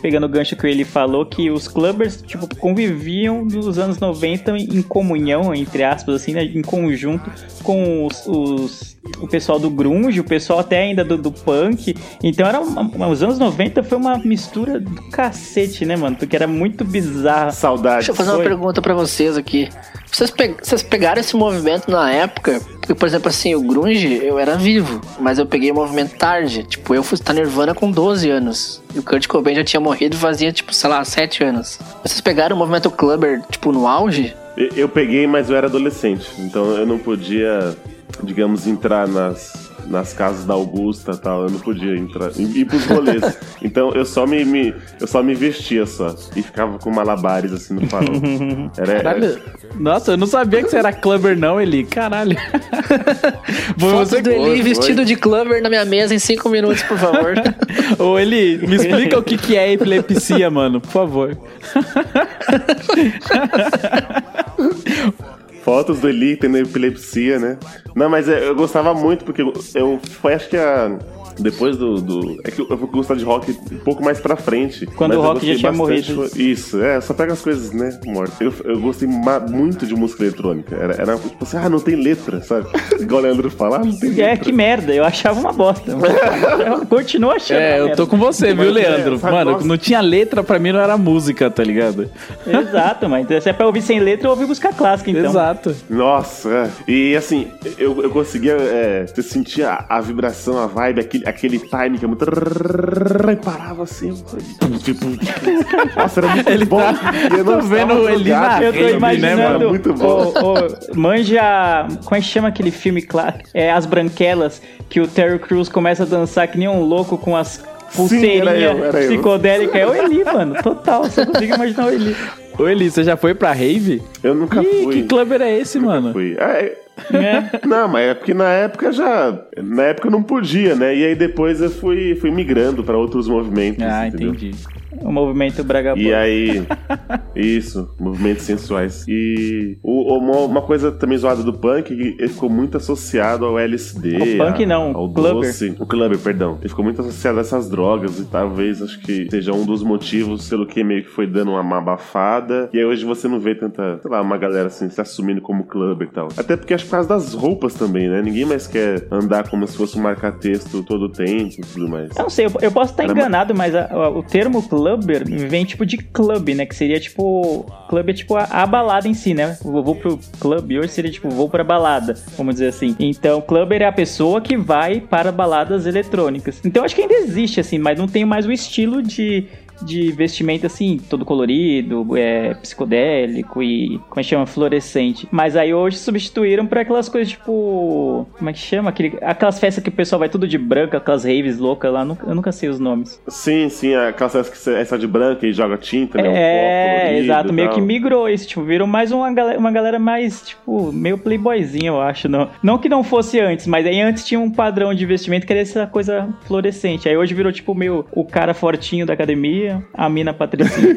pegando o gancho que ele falou, que os clubbers, tipo, conviviam nos anos 90 em comunhão, entre aspas, assim, né, em conjunto com os, os- o pessoal do grunge, o pessoal até ainda do, do punk. Então era uma- os anos 90 foi uma mistura do cacete, né, mano? Porque era muito bizarro. Saudades. Deixa eu fazer uma Foi. pergunta pra vocês aqui. Vocês, pe- vocês pegaram esse movimento na época? Porque, por exemplo, assim, o grunge, eu era vivo, mas eu peguei o movimento tarde. Tipo, eu fui estar Nirvana com 12 anos. E o Kurt Cobain já tinha morrido fazia, tipo, sei lá, 7 anos. Vocês pegaram o movimento clubber, tipo, no auge? Eu peguei, mas eu era adolescente, então eu não podia, digamos, entrar nas, nas casas da Augusta e tal, eu não podia entrar, ir ir pros rolês. Então eu só me, me- eu só me vestia só e ficava com malabares assim no farol. Era, era-. Nossa, eu não sabia que você era clubber, não, Eli. Caralho. Foto você do Eli foi, vestido foi. de clubber na minha mesa em 5 minutos, por favor. Ô, Eli, me explica o que, que é epilepsia, mano, por favor. Fotos do Eli tendo epilepsia, né? Não, mas é, eu gostava muito porque eu foi acho que a depois do, do é que eu, vou gostar de rock um pouco mais pra frente. Quando o eu rock já gostei tinha bastante, morrido. Isso, é, só pega as coisas, né, morto. Eu, eu gostei muito de música eletrônica. Era, era tipo assim, ah, não tem letra, sabe? Igual o Leandro fala, ah, não tem letra. É, que merda, eu achava uma bosta. Eu continuo achando. É, eu tô com você, viu, Mas, é, Leandro? sabe, Mano, nossa. não tinha letra, pra mim não era música, tá ligado? Exato, mas se é pra ouvir sem letra, eu ouvi música clássica, então. Exato. Nossa, é. e assim, eu, eu conseguia. É, você sentia a, a vibração, a vibe, aquele, aquele time que é muito. E parava assim. Tipo, nossa, era muito Ele bom. tá- eu tô vendo ele na Eu tô né, imaginando. Era muito bom. ô, ô, manja. Como é que chama aquele filme clássico? É As Branquelas, que o Terry Crews começa a dançar que nem um louco com as era eu, pulseirinhas era eu. psicodélicas. É o Eli, mano. Total. Só consigo imaginar o Eli. Ô, Eli, você já foi pra rave? Eu nunca Ih, fui. que clubber é esse, mano? Fui. É, É. não, mas é porque na época já. Na época eu não podia, né? E aí depois eu fui, fui migrando pra outros movimentos. Ah, entendeu? entendi. O movimento Braga E aí. Isso, movimentos sensuais. E o- o- uma, coisa também zoada do punk, que ele ficou muito associado ao LSD. O punk a- não, ao o clubber. doce. O clubber, perdão. Ele ficou muito associado a essas drogas e talvez acho que seja um dos motivos pelo que meio que foi dando uma, abafada. E aí hoje você não vê tanta, sei lá, uma galera assim se assumindo como clubber e tal. Até porque acho que por causa das roupas também, né? Ninguém mais quer andar como se fosse um marca-texto todo o tempo e tudo mais. Não sei, eu, eu posso estar Era enganado, mas a- a- o termo clubber vem tipo de clube, né? Que seria tipo. Clube é tipo a, a balada em si, né? Vou pro clube hoje seria tipo, vou pra balada, vamos dizer assim. Então, clubber é a pessoa que vai para baladas eletrônicas. Então, acho que ainda existe, assim, mas não tem mais o estilo de. De vestimenta assim, todo colorido, é, psicodélico e como é que chama? Fluorescente. Mas aí hoje substituíram por aquelas coisas tipo. Como é que chama? Aquele, aquelas festas que o pessoal vai tudo de branco, aquelas raves loucas lá, eu nunca sei os nomes. Sim, sim, aquela que você é só de branca e joga tinta, né? Um É, exato, meio que migrou isso, tipo, virou mais uma galera, uma galera mais, tipo, meio playboyzinha, eu acho. Não, não que não fosse antes, mas aí antes tinha um padrão de vestimento que era essa coisa fluorescente. Aí hoje virou, tipo, meio o cara fortinho da academia, a mina patricinha.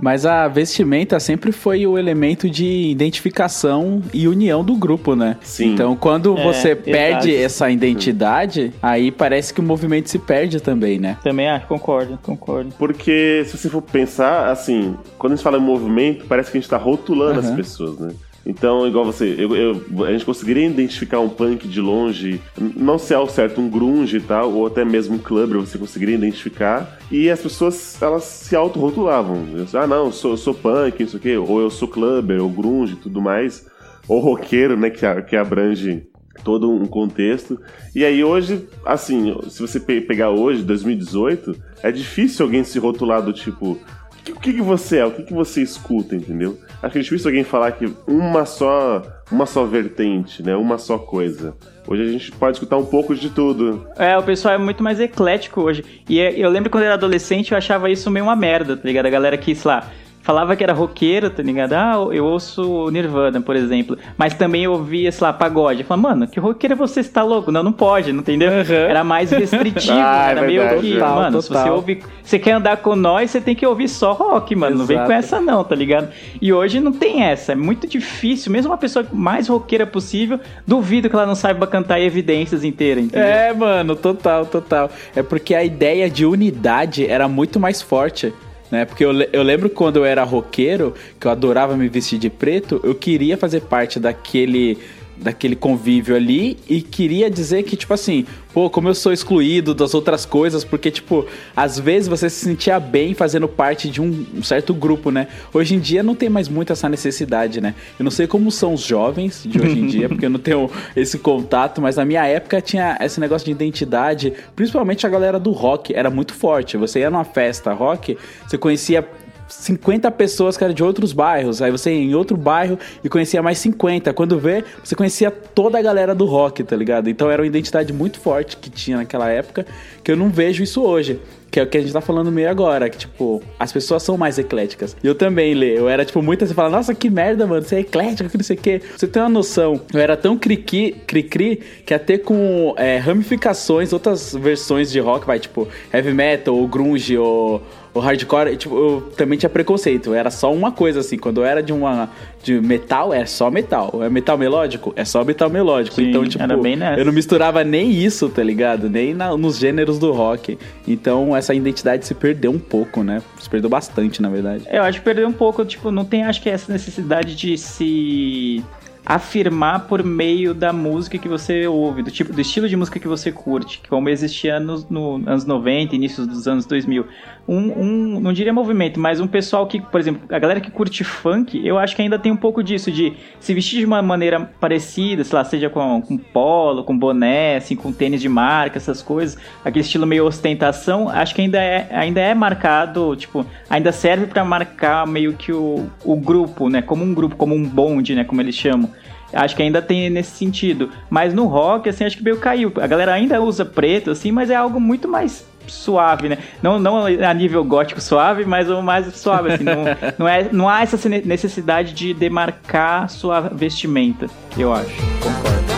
Mas a vestimenta sempre foi o elemento de identificação e união do grupo, né? Sim. Então, quando É, você perde exato. essa identidade, aí parece que o movimento se perde também, né? Também acho, concordo, concordo. Porque se você for pensar, assim, quando a gente fala em movimento, parece que a gente tá rotulando as Aham. pessoas, né? Então, igual você, eu, eu- a gente conseguiria identificar um punk de longe, não se é ao certo um grunge e tal, ou até mesmo um clubber, você conseguiria identificar, e as pessoas, elas se auto-rotulavam. Eu, Ah, não, eu sou, eu sou punk, não sei o quê, ou eu sou clubber, ou grunge tudo mais, ou roqueiro, né, que, que abrange todo um contexto. E aí hoje, assim, se você pe- pegar hoje, 2018, é difícil alguém se rotular do tipo, o que, que que você é? O que, que você escuta, entendeu? Acho que é difícil alguém falar que uma só, uma só vertente, né? Uma só coisa. Hoje a gente pode escutar um pouco de tudo. É, o pessoal é muito mais eclético hoje. E é- eu lembro quando eu era adolescente, eu achava isso meio uma merda, tá ligado? A galera que, sei lá, falava que era roqueiro, tá ligado? Ah, eu ouço Nirvana, por exemplo. Mas também ouvia, sei lá, pagode. Eu falava, mano, que roqueiro você, você tá louco? Não, não pode, não entendeu? Era mais restritivo, Ah, é era meio que, total, mano, se você total. ouve. Você quer andar com nós, você tem que ouvir só rock, mano. Não vem Exato. com essa, não, tá ligado? E hoje não tem essa. É muito difícil. Mesmo uma pessoa mais roqueira possível, duvido que ela não saiba cantar evidências inteira, entendeu? É, mano, total, total. É porque a ideia de unidade era muito mais forte. Né? Porque eu, eu lembro quando eu era roqueiro, que eu adorava me vestir de preto, eu queria fazer parte daquele daquele convívio ali e queria dizer que, tipo assim, pô, como eu sou excluído das outras coisas, porque, tipo, às vezes você se sentia bem fazendo parte de um, um certo grupo, né? Hoje em dia não tem mais muito essa necessidade, né? Eu não sei como são os jovens de hoje em dia, porque eu não tenho esse contato, mas na minha época tinha esse negócio de identidade, principalmente a galera do rock, era muito forte. Você ia numa festa rock, você conhecia 50 pessoas que eram de outros bairros. Aí você ia em outro bairro e conhecia mais 50. Quando vê, você conhecia toda a galera do rock, tá ligado? Então era uma identidade muito forte que tinha naquela época, que eu não vejo isso hoje. Que é o que a gente tá falando meio agora, que, tipo, as pessoas são mais ecléticas. E eu também, Lê, eu era, tipo, muita, você fala, nossa, que merda, mano, você é eclético, que não sei o quê. Você tem uma noção, eu era tão cri-cri, cri-cri que até com é, ramificações, outras versões de rock, vai, tipo, heavy metal, ou grunge, ou o hardcore, tipo, eu também tinha preconceito. Era só uma coisa, assim. Quando eu era de uma. De metal, é só metal. É metal melódico? É só metal melódico. Sim, então, tipo, era bem nessa. eu não misturava nem isso, tá ligado? Nem na- nos gêneros do rock. Então, essa identidade se perdeu um pouco, né? Se perdeu bastante, na verdade. Eu acho que perdeu um pouco, tipo, não tem, acho que essa necessidade de se afirmar por meio da música que você ouve, do tipo, do estilo de música que você curte, como existia nos no, anos 90, inícios dos anos 2000. Um, um, não diria movimento, mas um pessoal que, por exemplo, a galera que curte funk, eu acho que ainda tem um pouco disso, de se vestir de uma maneira parecida, sei lá, seja com, com polo, com boné, assim, com tênis de marca, essas coisas, aquele estilo meio ostentação, acho que ainda é, ainda é marcado, tipo, ainda serve pra marcar meio que o, o grupo, né, como um grupo, como um bonde, né, como eles chamam. Acho que ainda tem nesse sentido. Mas no rock, assim, acho que meio caiu. A galera ainda usa preto, assim, mas é algo muito mais suave, né? Não, não a nível gótico suave, mas o mais suave, assim. Não, não, é, não há essa necessidade de demarcar sua vestimenta, eu acho. Concordo.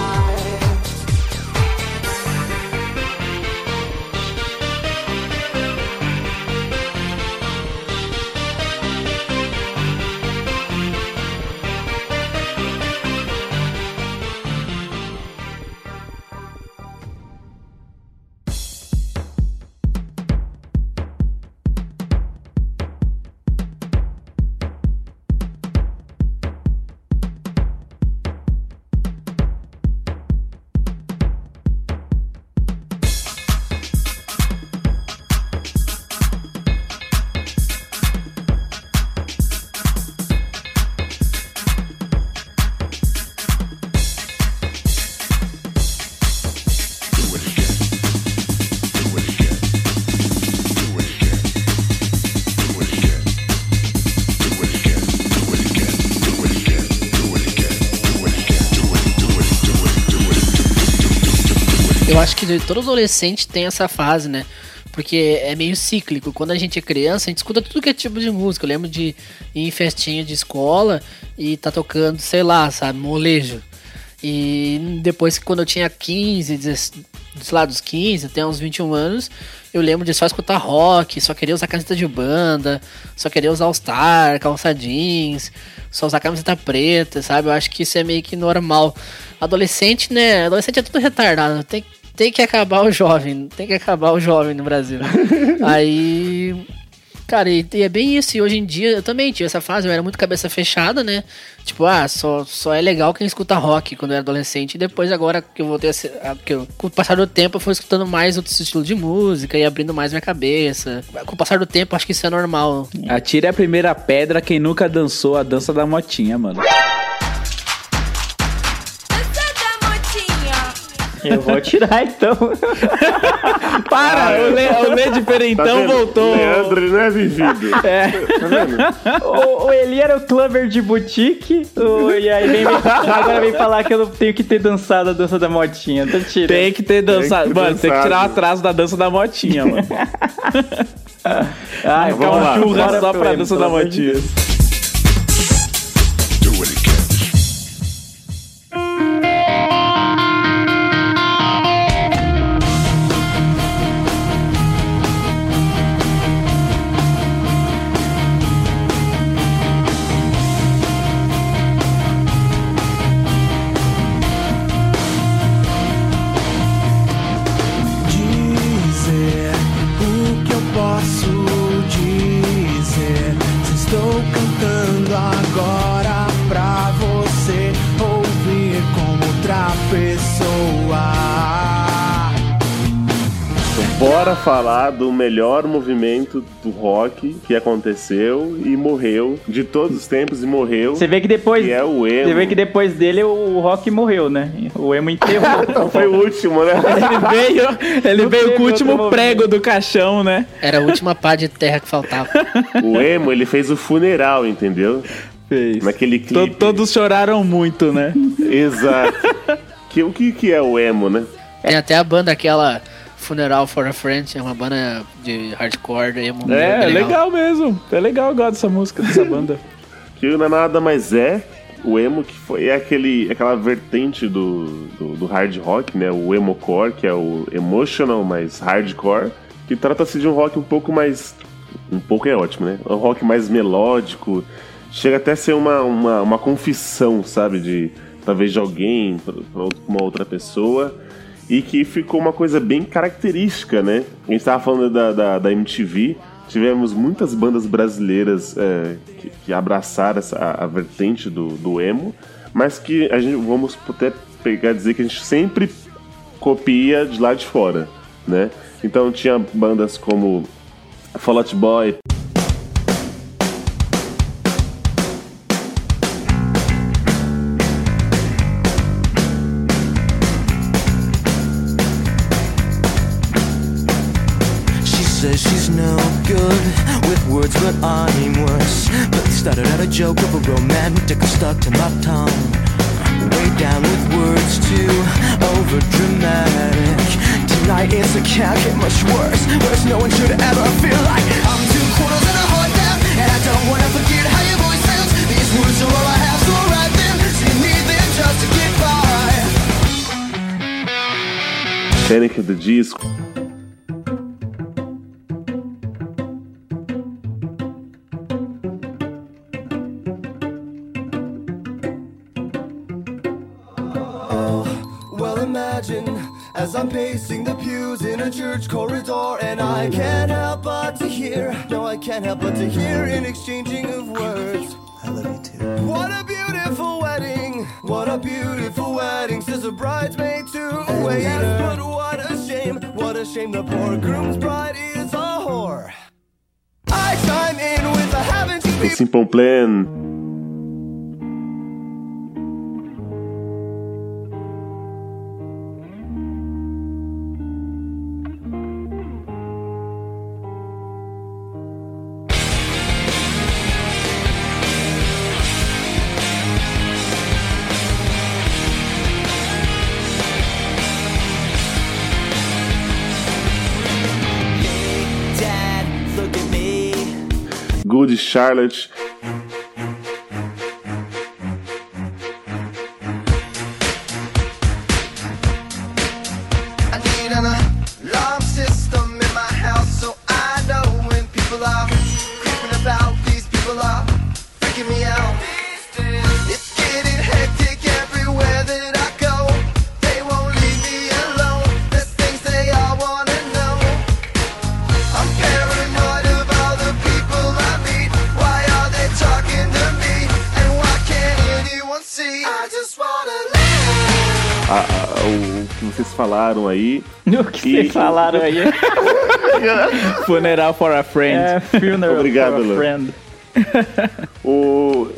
Que todo adolescente tem essa fase, né? Porque é meio cíclico. Quando a gente é criança, a gente escuta tudo que é tipo de música. Eu lembro de ir em festinha de escola e tá tocando, sei lá, sabe, molejo. E depois, quando eu tinha 15, 16, sei lá, dos 15 até uns 21 anos, eu lembro de só escutar rock, só querer usar camiseta de banda, só querer usar All-Star, calça jeans, só usar camiseta preta, sabe? Eu acho que isso é meio que normal. Adolescente, né? Adolescente é tudo retardado. Tem, tem que acabar o jovem. Tem que acabar o jovem no Brasil. Aí. Cara, e, é bem isso. E hoje em dia eu também tive essa fase. Eu era muito cabeça fechada, né? Tipo, ah, só, só é legal quem escuta rock quando eu era adolescente. E depois, agora que eu voltei a ser. a- que eu, com o passar do tempo, eu fui escutando mais outros estilos de música e abrindo mais minha cabeça. Com o passar do tempo, acho que isso é normal. Atire a primeira pedra quem nunca dançou a dança da motinha, mano. Eu vou tirar então. Para! o, Lê, o Lê diferentão Tá voltou. Leandro, ele não é vivido. É. Tá vendo? o, o Eli era o clubber de boutique. o- e aí vem, agora vem falar que eu tenho que ter dançado a dança da motinha. Então tira. Tem que ter dançado. Tem que mano, tem que tirar o dançado. atraso da dança da motinha, mano. Ai, Vamos lá. só pra dança da pelo falar do melhor movimento do rock que aconteceu e morreu de todos os tempos e morreu. Você vê que depois. Que é o emo. Você vê que depois dele o Rock morreu, né? O emo enterrou. Então foi o último, né? Ele veio, ele Não veio com o último prego do caixão, né? Era a última pá de terra que faltava. O emo, ele fez o funeral, entendeu? Fez. Naquele clipe. todos choraram muito, né? Exato. que, o que, que é o emo, né? Tem até a banda aquela Funeral for a Friend, é uma banda de hardcore emo. É, bem legal mesmo. É legal, eu gosto dessa música, dessa banda. Que não é nada mais é o emo que foi é aquele aquela vertente do, do, do hard rock, né? O emocore, que é o emotional mais hardcore, que trata-se de um rock um pouco mais um pouco é ótimo, né? Um rock mais melódico, chega até a ser uma, uma, uma confissão, sabe, de talvez de alguém para uma outra pessoa. E que ficou uma coisa bem característica, né? A gente tava falando da, da, da MTV, tivemos muitas bandas brasileiras é, que, que abraçaram essa, a, a vertente do, do emo, mas que a gente vamos até pegar dizer que a gente sempre copia de lá de fora, né? Então tinha bandas como Fall Out Boy, says she's no good with words, but I'm worse. But started out a joke of a romantic stuck to my tongue. Way down with words too over dramatic. Tonight it's a can't get much worse. Worse, no one should ever feel like I'm two quarters and a heart down, and I don't wanna forget how your voice sounds. These words are all I have, so write them. You need them just to get by. Panic! at the Disco. I'm pacing the pews in a church corridor, and I can't help but to hear. No, I can't help but to hear an exchanging of words. I love you too. What a beautiful wedding! What a beautiful wedding, says a bridesmaid to a waiter. Yes, but what a shame! What a shame the poor groom's bride is a whore. I chime in with a haven't you Simple Plan. Charlotte. Falaram aí. O que vocês falaram aí? Funeral for a Friend. É, funeral Obrigado, for a Lu. friend. O,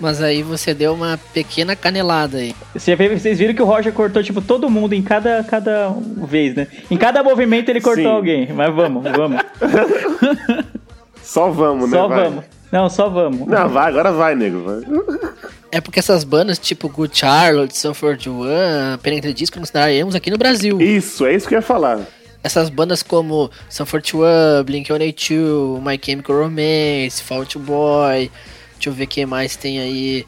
Mas aí você deu uma pequena canelada aí. Você vê- Vocês viram que o Roger cortou, tipo, todo mundo em cada, cada vez, né? Em cada movimento ele cortou Sim. alguém. Mas vamos, vamos. só vamos, né? Só vai. vamos. Não, só vamos. Não, vai, agora vai, nego. vai. É porque essas bandas tipo Good Charlotte, Sanford One, Penetra Disco não consideraríamos aqui no Brasil. Isso, é isso que eu ia falar. Essas bandas como Sun 41, Blink-182, My Chemical Romance, Fall Out Boy, deixa eu ver quem mais tem aí,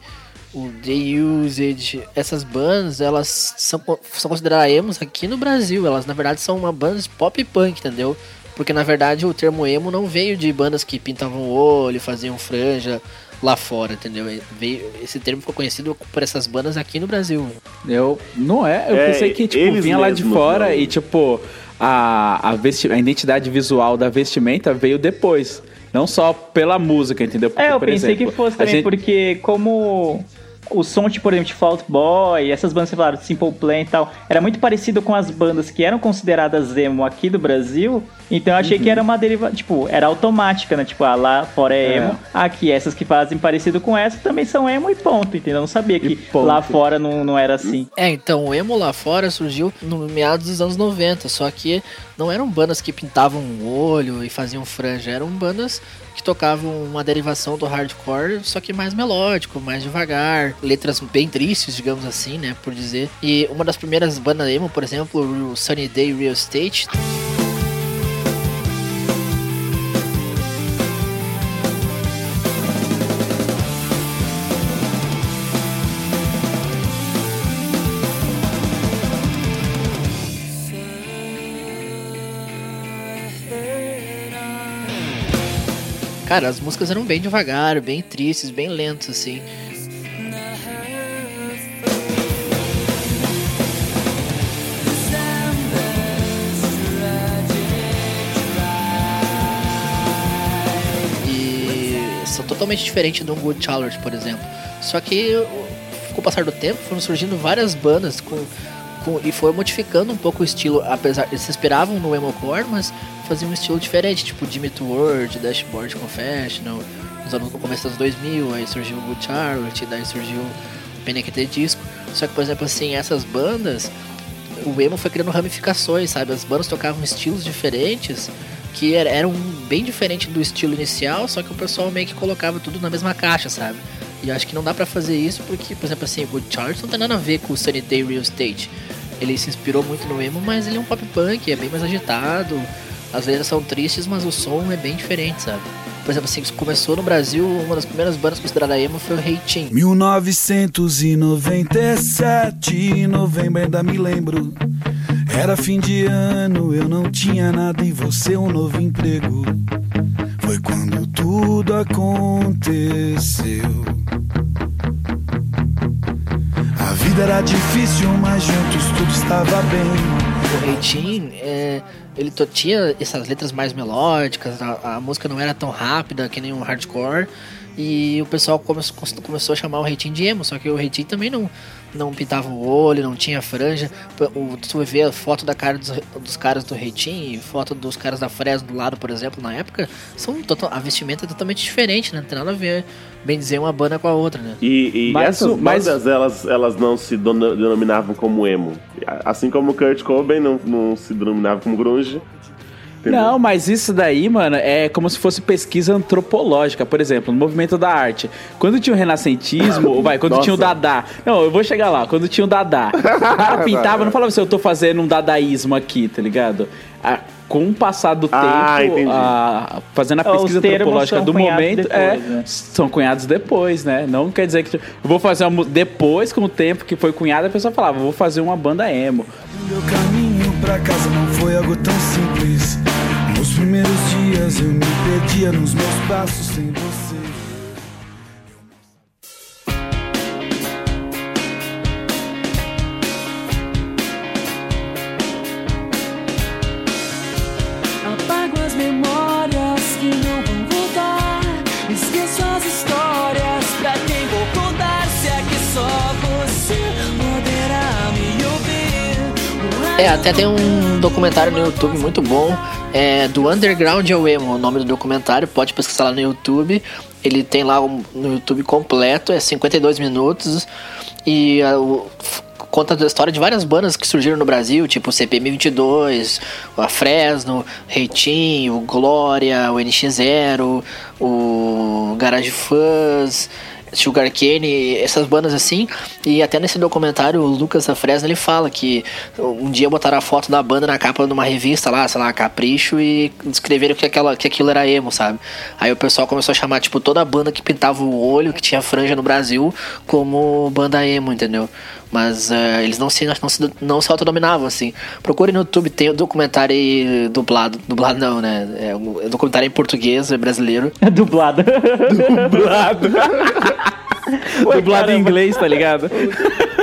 o The Usage. Essas bandas, elas são, são consideradas emos aqui no Brasil. Elas, na verdade, são uma banda de pop punk, entendeu? Porque, na verdade, o termo emo não veio de bandas que pintavam o olho, faziam franja lá fora, entendeu? Veio, esse termo ficou conhecido por essas bandas aqui no Brasil. Eu não é, eu É, pensei que tipo vinha lá de fora não. e tipo a a, vesti a identidade visual da vestimenta veio depois, não só pela música, entendeu? Porque, É, eu por pensei exemplo, que fosse também, gente- porque como o som, tipo, por exemplo, de Fault Boy, essas bandas que falaram, Simple Plan e tal, era muito parecido com as bandas que eram consideradas emo aqui do Brasil, então eu achei que era uma deriva, tipo, era automática, né? Tipo, ah, lá fora é É. emo, aqui essas que fazem parecido com essa também são emo e ponto, entendeu? Eu não sabia que lá fora não, não era assim. É, então o emo lá fora surgiu no meados dos anos 90, só que não eram bandas que pintavam o olho e faziam franja, eram bandas que tocavam uma derivação do hardcore, só que mais melódico, mais devagar, letras bem tristes, digamos assim, né, por dizer. E uma das primeiras bandas emo, por exemplo, o Sunny Day Real Estate, Cara, as músicas eram bem devagar, bem tristes, bem lentas, assim. São totalmente diferentes do Good Charlotte, por exemplo. Só que com o passar do tempo foram surgindo várias bandas com- e foi modificando um pouco o estilo, apesar eles se inspiravam no emocore, mas faziam um estilo diferente, tipo Jimmy to World, Dashboard Confessional, nos anos, no começo dos 2000, aí surgiu o Good Charlotte, daí surgiu o the Disco. Só que, por exemplo, assim, essas bandas, o emo foi criando ramificações, sabe? As bandas tocavam estilos diferentes que era- eram bem diferentes do estilo inicial, só que o pessoal meio que colocava tudo na mesma caixa, sabe? E acho que não dá pra fazer isso porque, por exemplo, assim, o Charge não tem nada a ver com o Sunny Day Real Estate. Ele se inspirou muito no emo, mas ele é um pop punk, é bem mais agitado. As letras são tristes, mas o som é bem diferente, sabe? Por exemplo, assim, começou no Brasil, uma das primeiras bandas consideradas emo foi o Hey Team. 1997, em novembro ainda me lembro. Era fim de ano, eu não tinha nada e você um novo emprego. Foi quando tudo aconteceu. A vida era difícil, mas juntos tudo estava bem. O é, ele tinha essas letras mais melódicas, a, a música não era tão rápida que nem um hardcore. E o pessoal come- começou a chamar o Team de emo, só que o Team também não, não pintava o olho, não tinha franja. O, tu ver a foto da cara dos, dos caras do Team e foto dos caras da Fresno do lado, por exemplo, na época, são total- a vestimenta é totalmente diferente, né? Não tem nada a ver, bem dizer, uma banda com a outra, né? E, e Mas essas mas- bandas, elas, elas não se denominavam como emo. Assim como o Kurt Cobain não, não se denominava como grunge. Entendeu? Não, mas isso daí, mano, é como se fosse pesquisa antropológica, por exemplo, no movimento da arte. Quando tinha o renascentismo, ou vai, quando Nossa. tinha o Dadá. Não, eu vou chegar lá. Quando tinha o Dadá. O cara pintava, não falava assim, eu tô fazendo um dadaísmo aqui, tá ligado? Ah, com o passar do Ah, tempo, a- fazendo a Os pesquisa antropológica do momento, depois, é, né? são cunhados depois, né? Não quer dizer que eu vou fazer uma, depois, com o tempo que foi cunhado, a pessoa falava, vou fazer uma banda emo. Meu caminho pra casa não foi algo tão simples. Nos primeiros dias eu me perdia nos meus passos sem você. É, até tem um documentário no YouTube muito bom, é, do Underground ao Emo, o nome do documentário, pode pesquisar lá no YouTube. Ele tem lá um- no YouTube completo, é 52 minutos, e ah, o- f- conta da história de várias bandas que surgiram no Brasil, tipo o CPM22, a Fresno, Reitinho, o Glória, o NX0, o Garage Fuzz, Sugar Cane, essas bandas assim. E até nesse documentário, o Lucas da ele fala que um dia botaram a foto da banda na capa de uma revista lá, sei lá, Capricho, e descreveram que, aquela, que aquilo era emo, sabe? Aí o pessoal começou a chamar, tipo, toda a banda que pintava o olho, que tinha franja no Brasil, como banda emo, entendeu? Mas eh, eles não se, não se, não se autodominavam, assim. Procure no YouTube, tem o documentário aí dublado. Dublado não, né? É um documentário em português, é brasileiro. Dublado. Dublado. Dublado em inglês, tá ligado?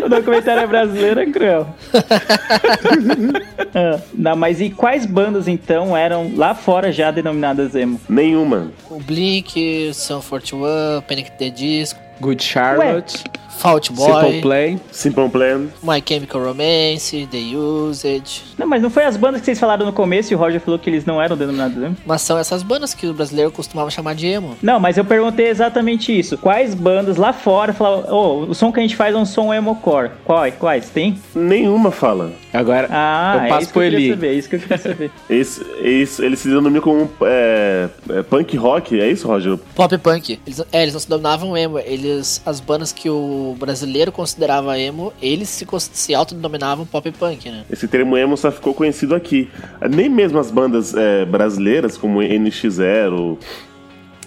O documentário é brasileiro, é cruel. Ah, Não, mas e quais bandas então eram lá fora já denominadas emo? Nenhuma. O Blink, Sun 41, Panic! at the Disco, Good Charlotte, Fault Boy, Simple Play. Simple Plan. My Chemical Romance, The Usage. Não, mas não foi as bandas que vocês falaram no começo e o Roger falou que eles não eram denominados emo? Mas são essas bandas que o brasileiro costumava chamar de emo. Não, mas eu perguntei exatamente isso. Quais bandas lá fora falavam, oh, o som que a gente faz é um som emo-core? Quais? Quais? Tem? Nenhuma fala. Agora, Ah, eu é passo isso que pro eu queria Eli. saber, é isso que eu queria saber. Esse, esse, eles se denominam como é, é, punk rock, é isso, Roger? Pop punk. Eles, é, eles não se denominavam emo. Eles, as bandas que o brasileiro considerava emo, eles se, se autodenominavam pop punk, né? Esse termo emo só ficou conhecido aqui. Nem mesmo as bandas é, brasileiras, como NX0,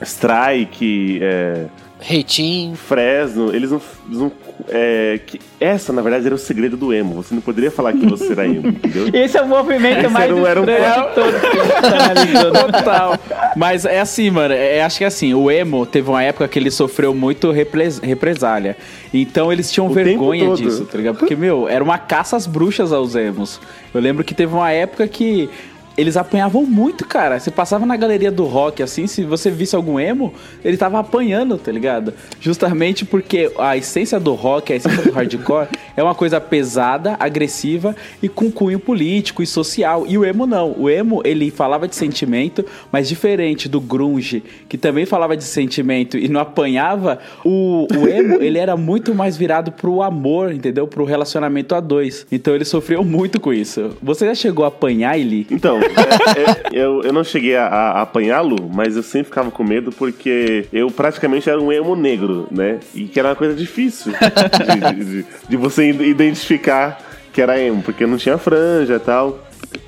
Strike, é, Reitinho. Fresno, eles não. eles não- é, que essa, na verdade, era o segredo do emo. Você não poderia falar que você era emo, entendeu? Esse é o movimento Esse mais era um- era um- de gente tá. Total. Mas é assim, mano. É, acho que é assim, o emo teve uma época que ele sofreu muito repres- represália. Então eles tinham O vergonha todo. disso, tá ligado? Porque, meu, era uma caça às bruxas aos emos. Eu lembro que teve uma época que. Eles apanhavam muito, cara. Você passava na galeria do rock, assim, se você visse algum emo, ele tava apanhando, tá ligado? Justamente porque a essência do rock, a essência do hardcore, é uma coisa pesada, agressiva e com cunho político e social. E o emo não. O emo, ele falava de sentimento, mas diferente do grunge, que também falava de sentimento e não apanhava, o, o emo, ele era muito mais virado pro amor, entendeu? Pro relacionamento a dois. Então ele sofreu muito com isso. Você já chegou a apanhar, Eli? Então, é, é, eu, eu não cheguei a, a apanhá-lo, mas eu sempre ficava com medo porque eu praticamente era um emo negro, né? E que era uma coisa difícil de, de- de- de você identificar que era emo, porque não tinha franja e tal.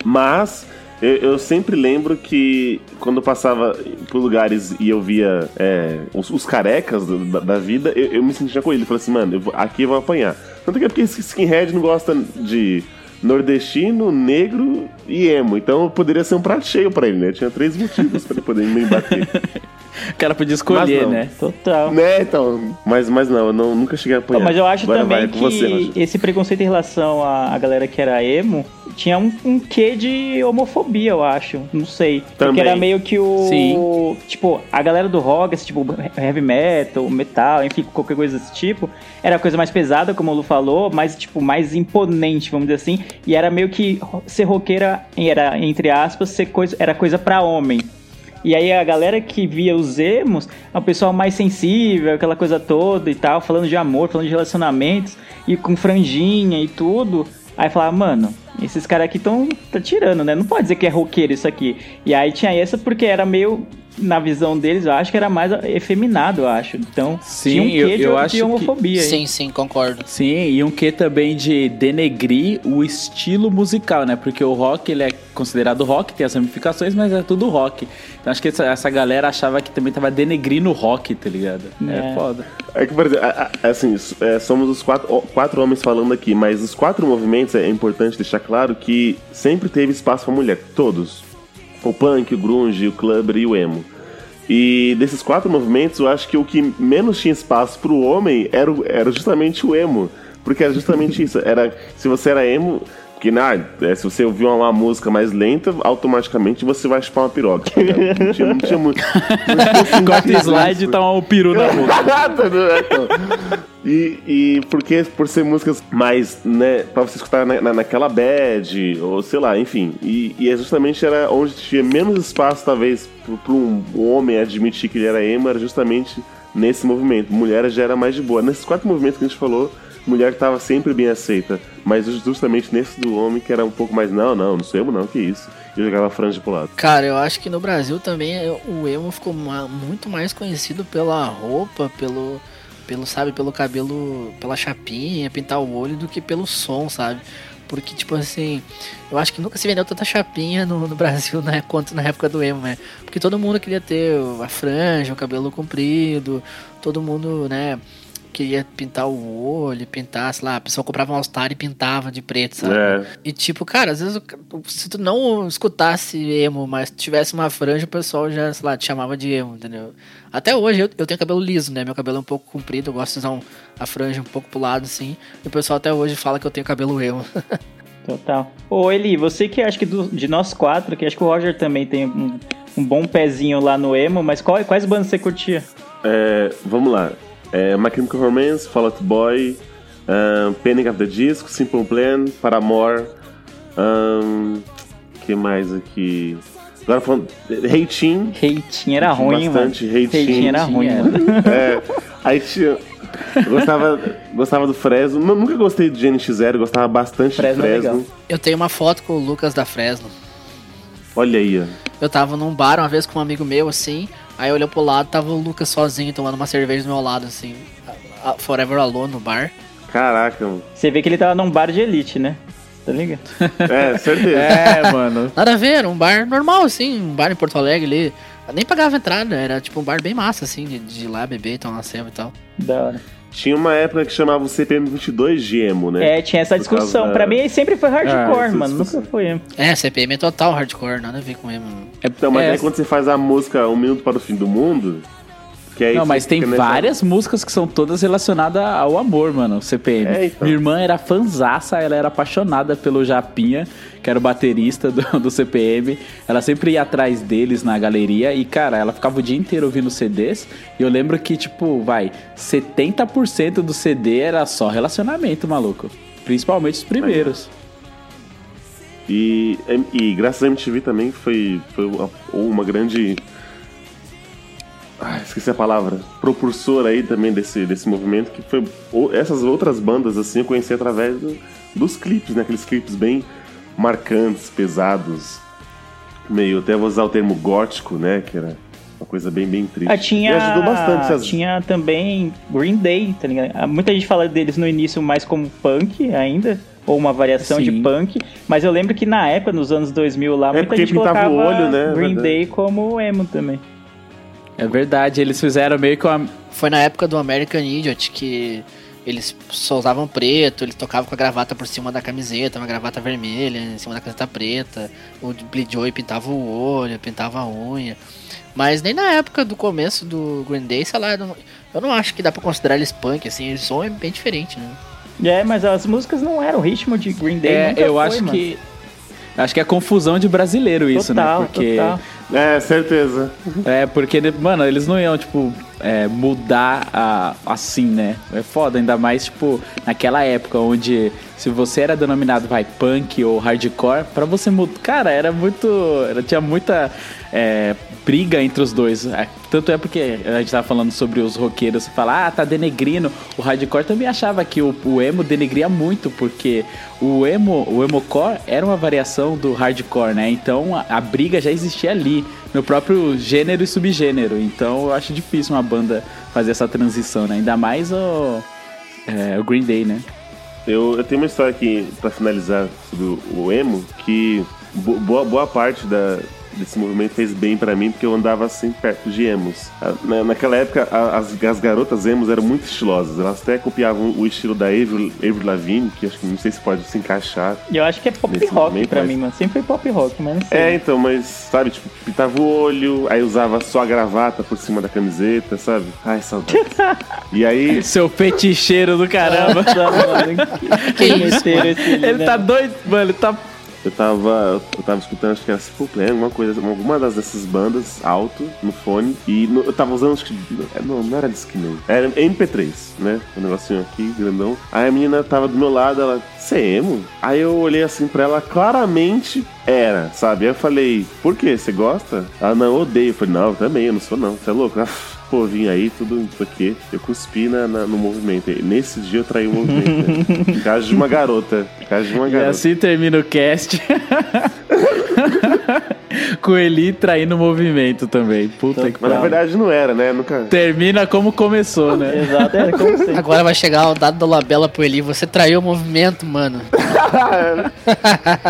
Mas eu, eu sempre lembro que quando eu passava por lugares e eu via é, os, os carecas da, da vida, eu, eu me sentia com ele. Eu falei assim, mano, eu vou- aqui eu vou apanhar. Tanto que é porque skinhead não gosta de nordestino, negro e emo. Então poderia ser um prato cheio pra ele, né? Tinha três motivos pra ele poder me bater. O cara podia escolher, né? Total. né, então. Mas, mas não, eu não, nunca cheguei a apanhar. Mas eu acho Agora também vai, que você, esse preconceito em relação à, à galera que era emo tinha um, um quê de homofobia, eu acho. Não sei. Porque Também. era meio que o. Sim. Tipo, a galera do rock, esse tipo, heavy metal, metal, enfim, qualquer coisa desse tipo, era coisa mais pesada, como o Lu falou, mas, tipo, mais imponente, vamos dizer assim. E era meio que ser roqueira era, entre aspas, ser coisa, era coisa pra homem. E aí a galera que via os emos é um pessoal mais sensível, aquela coisa toda e tal, falando de amor, falando de relacionamentos, e com franjinha e tudo. Aí falava, mano, esses caras aqui estão tá tirando, né? Não pode dizer que é roqueiro isso aqui. E aí tinha essa porque era meio, na visão deles, eu acho que era mais efeminado, eu acho. Então, Sim, tinha um quê eu- de, eu de acho que- homofobia aí. Sim, sim, concordo. Sim, e um que também de denegrir o estilo musical, né? Porque o rock, ele é considerado rock, tem as ramificações, mas é tudo rock. Então acho que essa, essa galera achava que também tava denegrindo o rock, tá ligado? É, É. foda. É que, por exemplo, assim, é, somos os quatro, quatro homens falando aqui, mas os quatro movimentos é importante deixar claro que sempre teve espaço pra mulher, todos. O punk, o grunge, o clubber e o emo. E desses quatro movimentos, eu acho que o que menos tinha espaço pro homem era, o- era justamente o emo. Porque era justamente isso. Era, se você era emo, que na, é, se você ouvir uma, uma música mais lenta, automaticamente você vai chupar uma piroca. tá ligado? Não tinha, não tinha muito. Corta o slide e tá um peru na boca. Nada. E, e porque por ser músicas mais, né, pra você escutar na, na- naquela bad, ou sei lá, enfim. E, e é justamente era onde tinha menos espaço, talvez, pro um homem admitir que ele era emo, era justamente nesse movimento. Mulher já era mais de boa. Nesses quatro movimentos que a gente falou, mulher estava sempre bem aceita. Mas justamente nesse do homem que era um pouco mais, não, não, não sou emo não, que isso. E jogava franja pro lado. Cara, eu acho que no Brasil também o emo ficou muito mais conhecido pela roupa, pelo pelo, sabe, pelo cabelo, pela chapinha, pintar o olho, do que pelo som, sabe? Porque, tipo assim, eu acho que nunca se vendeu tanta chapinha no, no Brasil né, quanto na época do emo, né? Porque todo mundo queria ter a franja, o cabelo comprido, todo mundo, né, queria pintar o olho, pintar, sei lá, a pessoa comprava um All-Star e pintava de preto, sabe? É. E tipo, cara, às vezes se tu não escutasse emo, mas tivesse uma franja, o pessoal já, sei lá, te chamava de emo, entendeu? Até hoje eu, eu tenho cabelo liso, né? Meu cabelo é um pouco comprido, eu gosto de usar um- a franja um pouco pro lado, assim. E o pessoal até hoje fala que eu tenho cabelo emo. Total. Ô, Eli, você que acha que do- de nós quatro, que acho que o Roger também tem um, um bom pezinho lá no emo, mas qual- quais bandas você curtia? É, vamos lá. É, My Chemical Romance, Fall Out Boy, um, Panic! at the Disco, Simple Plan, Paramore. Um, que mais aqui? Agora falando. Reitinho. Reitinho era ruim, bastante. mano. Reitinho. Reitinho era ruim, mano. É, aí tinha. eu Gostava, gostava do Fresno. Nu- Nunca gostei de GNX0, gostava bastante Fresno é de Fresno. legal. Eu tenho uma foto com o Lucas da Fresno. Olha aí, ó. Eu tava num bar uma vez com um amigo meu, assim, aí eu olhei pro lado, tava o Lucas sozinho tomando uma cerveja do meu lado, assim. a- a- Forever Alone no bar. Caraca, mano. Você vê que ele tava num bar de elite, né? Tá ligado? É, certeza. É, mano. Nada a ver, era um bar normal, assim, um bar em Porto Alegre ali. Nem pagava entrada, era tipo um bar bem massa, assim, de, de ir lá beber, tomar ceva e tal. Da hora. Tinha uma época que chamava o CPM 22 de emo, né? É, tinha essa Por discussão. da- Pra mim sempre foi hardcore, Ah, mano. Nunca foi emo. É, CPM é total hardcore, nada a ver com emo. Então, mas É. aí quando você faz a música Um Minuto para o Fim do Mundo, Não, mas tem nessa- várias músicas que são todas relacionadas ao amor, mano, CPM. É, então. Minha irmã era fanzaça, ela era apaixonada pelo Japinha, que era o baterista do, do CPM. Ela sempre ia atrás deles na galeria e, cara, ela ficava o dia inteiro ouvindo CDs. E eu lembro que, tipo, vai, 70% do CD era só relacionamento, maluco. Principalmente os primeiros. E, e graças à MTV também foi, foi uma, uma grande. Ah, esqueci a palavra. Propulsora aí também desse, desse movimento, que foi. Essas outras bandas, assim, eu conheci através do- dos clipes, né? Aqueles clipes bem marcantes, pesados. Meio, até vou usar o termo gótico, né? Que era uma coisa bem, bem triste. Ah, tinha, E ajudou bastante essas. tinha também Green Day, tá ligado? Ah, Muita gente fala deles no início mais como punk ainda, ou uma variação de Sim. punk, mas eu lembro que na época, nos anos 2000 lá, muita É porque gente colocava o olho, né? Green. Day como emo também. É verdade, eles fizeram meio que uma. Foi na época do American Idiot que eles só usavam preto, eles tocavam com a gravata por cima da camiseta, uma gravata vermelha em cima da camiseta preta. O Billy Joy pintava o olho, pintava a unha. Mas nem na época do começo do Green Day, sei lá, eu não, eu não acho que dá pra considerar eles punk, assim, o som é bem diferente, né? É, mas as músicas não eram o ritmo de Green Day. É, nunca eu foi, acho mano. que. Acho que é confusão de brasileiro isso, Total, né? Porque. total. É, certeza. É, porque, mano, eles não iam, tipo, é, mudar a, assim, né? É foda, ainda mais, tipo, naquela época onde se você era denominado, vai, punk ou hardcore, pra você mudar. Cara, era muito. Era, tinha muita é, briga entre os dois. É, Tanto é porque a gente tava falando sobre os roqueiros, você fala, ah, tá denegrindo. O hardcore também achava que o, o emo denegria muito, porque o emo, o emocore era uma variação do hardcore, né? Então a, a briga já existia ali, no próprio gênero e subgênero. Então eu acho difícil uma banda fazer essa transição, né? Ainda mais o, é, o Green Day, né? Eu, eu tenho uma história aqui pra finalizar sobre o, o emo, que bo- boa, boa parte da, desse movimento fez bem pra mim, porque eu andava assim perto de emos. Na- naquela época, as, as garotas emos eram muito estilosas, elas até copiavam o estilo da Avril, Avril Lavigne, que acho que não sei se pode se encaixar. Eu acho que é pop rock momento, pra mas- mim, mano. Sempre foi pop rock, mas não sei. É, então, mas, sabe, tipo, pintava o olho, aí usava só a gravata por cima da camiseta, sabe? Ai, saudade. e aí... Seu feticheiro do caramba. Nossa, mano, Que meteram esse, Ele né? tá doido, mano, ele tá. Eu tava, eu tava escutando, acho que era Simple Plan, alguma coisa, alguma das dessas bandas alto no fone. E no- eu tava usando, acho que. é, Não, não era Discman. Era MP3, né? Um negocinho aqui, grandão. Aí a menina tava do meu lado, ela, você é emo? Aí eu olhei assim pra ela, claramente era, sabe? Aí eu falei, por quê? Você gosta? Ela, não, eu odeio. Eu falei, não, eu também, eu não sou não. Você é louco? Pô, vim aí, tudo isso aqui. Eu cuspi na, na- no movimento. E nesse dia eu traí o movimento. né? Por causa de uma garota. Por causa de uma E garota. assim termina o cast. com Eli traindo o movimento também. Puta que Mas na verdade não era, né? Nunca. Termina como começou, né? Exato, era como sempre. Agora vai chegar o dado da Labela pro Eli. Você traiu o movimento, mano.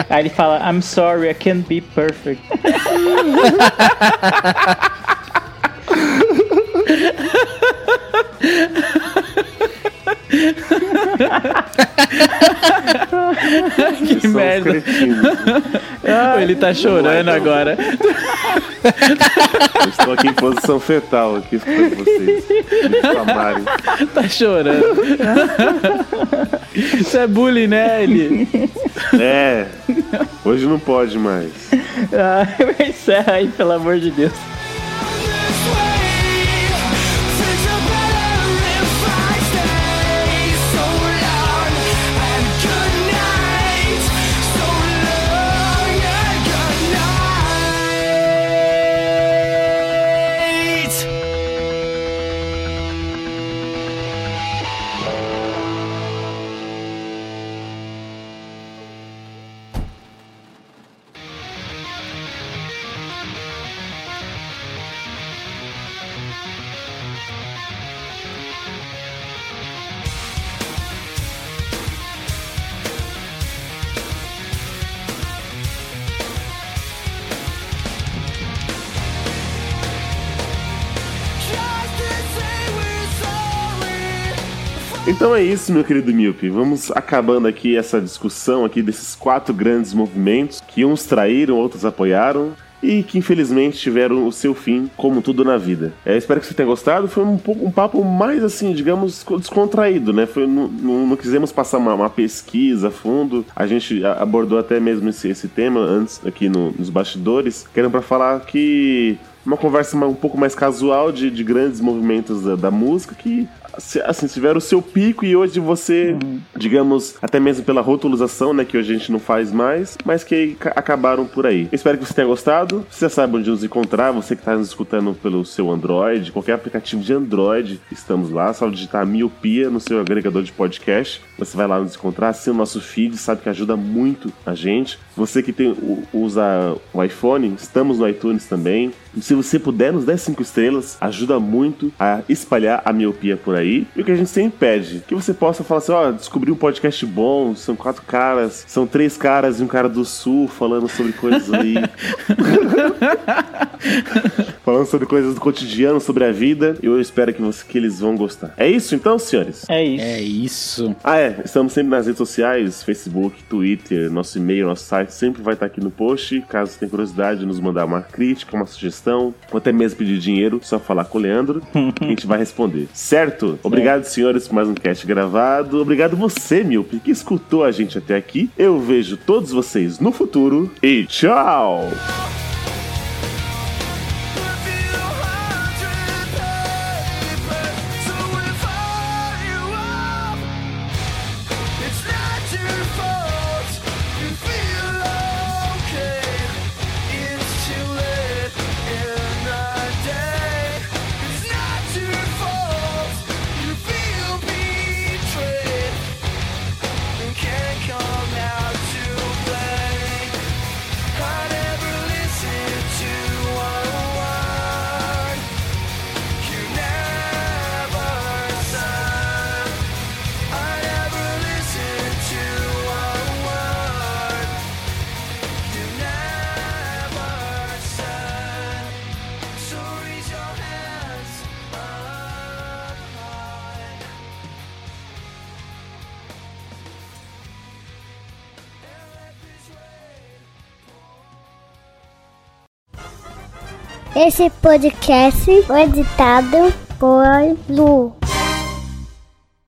Aí ele fala, I'm sorry, I can't be perfect. Que merda. Ele tá chorando agora. Eu estou aqui em posição fetal, aqui escutando vocês. Tá chorando. Isso é bullying, né, Eli? É, hoje não pode mais. Ah, encerra aí, pelo amor de Deus. Então é isso, meu querido Miope. Vamos acabando aqui essa discussão aqui desses quatro grandes movimentos que uns traíram, outros apoiaram e que infelizmente tiveram o seu fim, como tudo na vida. É, espero que você tenha gostado. Foi um, pouco- um papo mais assim, digamos, descontraído, né? Foi, não, não, não quisemos passar uma, uma pesquisa a fundo. A gente abordou até mesmo esse, esse tema antes aqui no- nos bastidores, querendo para falar que uma conversa um pouco mais casual de, de grandes movimentos da, da música que assim, tiveram o seu pico e hoje você, digamos, até mesmo pela rotulização, né, que hoje a gente não faz mais, mas que ca- acabaram por aí. Espero que você tenha gostado. Você sabe onde nos encontrar, você que está nos escutando pelo seu Android, qualquer aplicativo de Android, estamos lá, só digitar miopia no seu agregador de podcast. Você vai lá nos encontrar, assina o nosso feed, sabe que ajuda muito a gente. Você que tem, usa o iPhone, estamos no iTunes também. Se você puder nos dar 5 estrelas, ajuda muito a espalhar a miopia por aí. E o que a gente sempre pede, que você possa falar assim, ó, descobri um podcast bom, são quatro caras, são três caras e um cara do sul falando sobre coisas aí. falando sobre coisas do cotidiano, sobre a vida. E eu espero que, você, que eles vão gostar. É isso então, senhores? É isso. É isso. Ah, é. Estamos sempre nas redes sociais, Facebook, Twitter, nosso e-mail, nosso site sempre vai estar aqui no post. Caso você tenha curiosidade de nos mandar uma crítica, uma sugestão, ou até mesmo pedir dinheiro, só falar com o Leandro, que a gente vai responder. Certo? Obrigado, senhores, por mais um cast gravado. Obrigado você, Milpe, que escutou a gente até aqui. Eu vejo todos vocês no futuro e tchau! Esse podcast foi editado por Lu.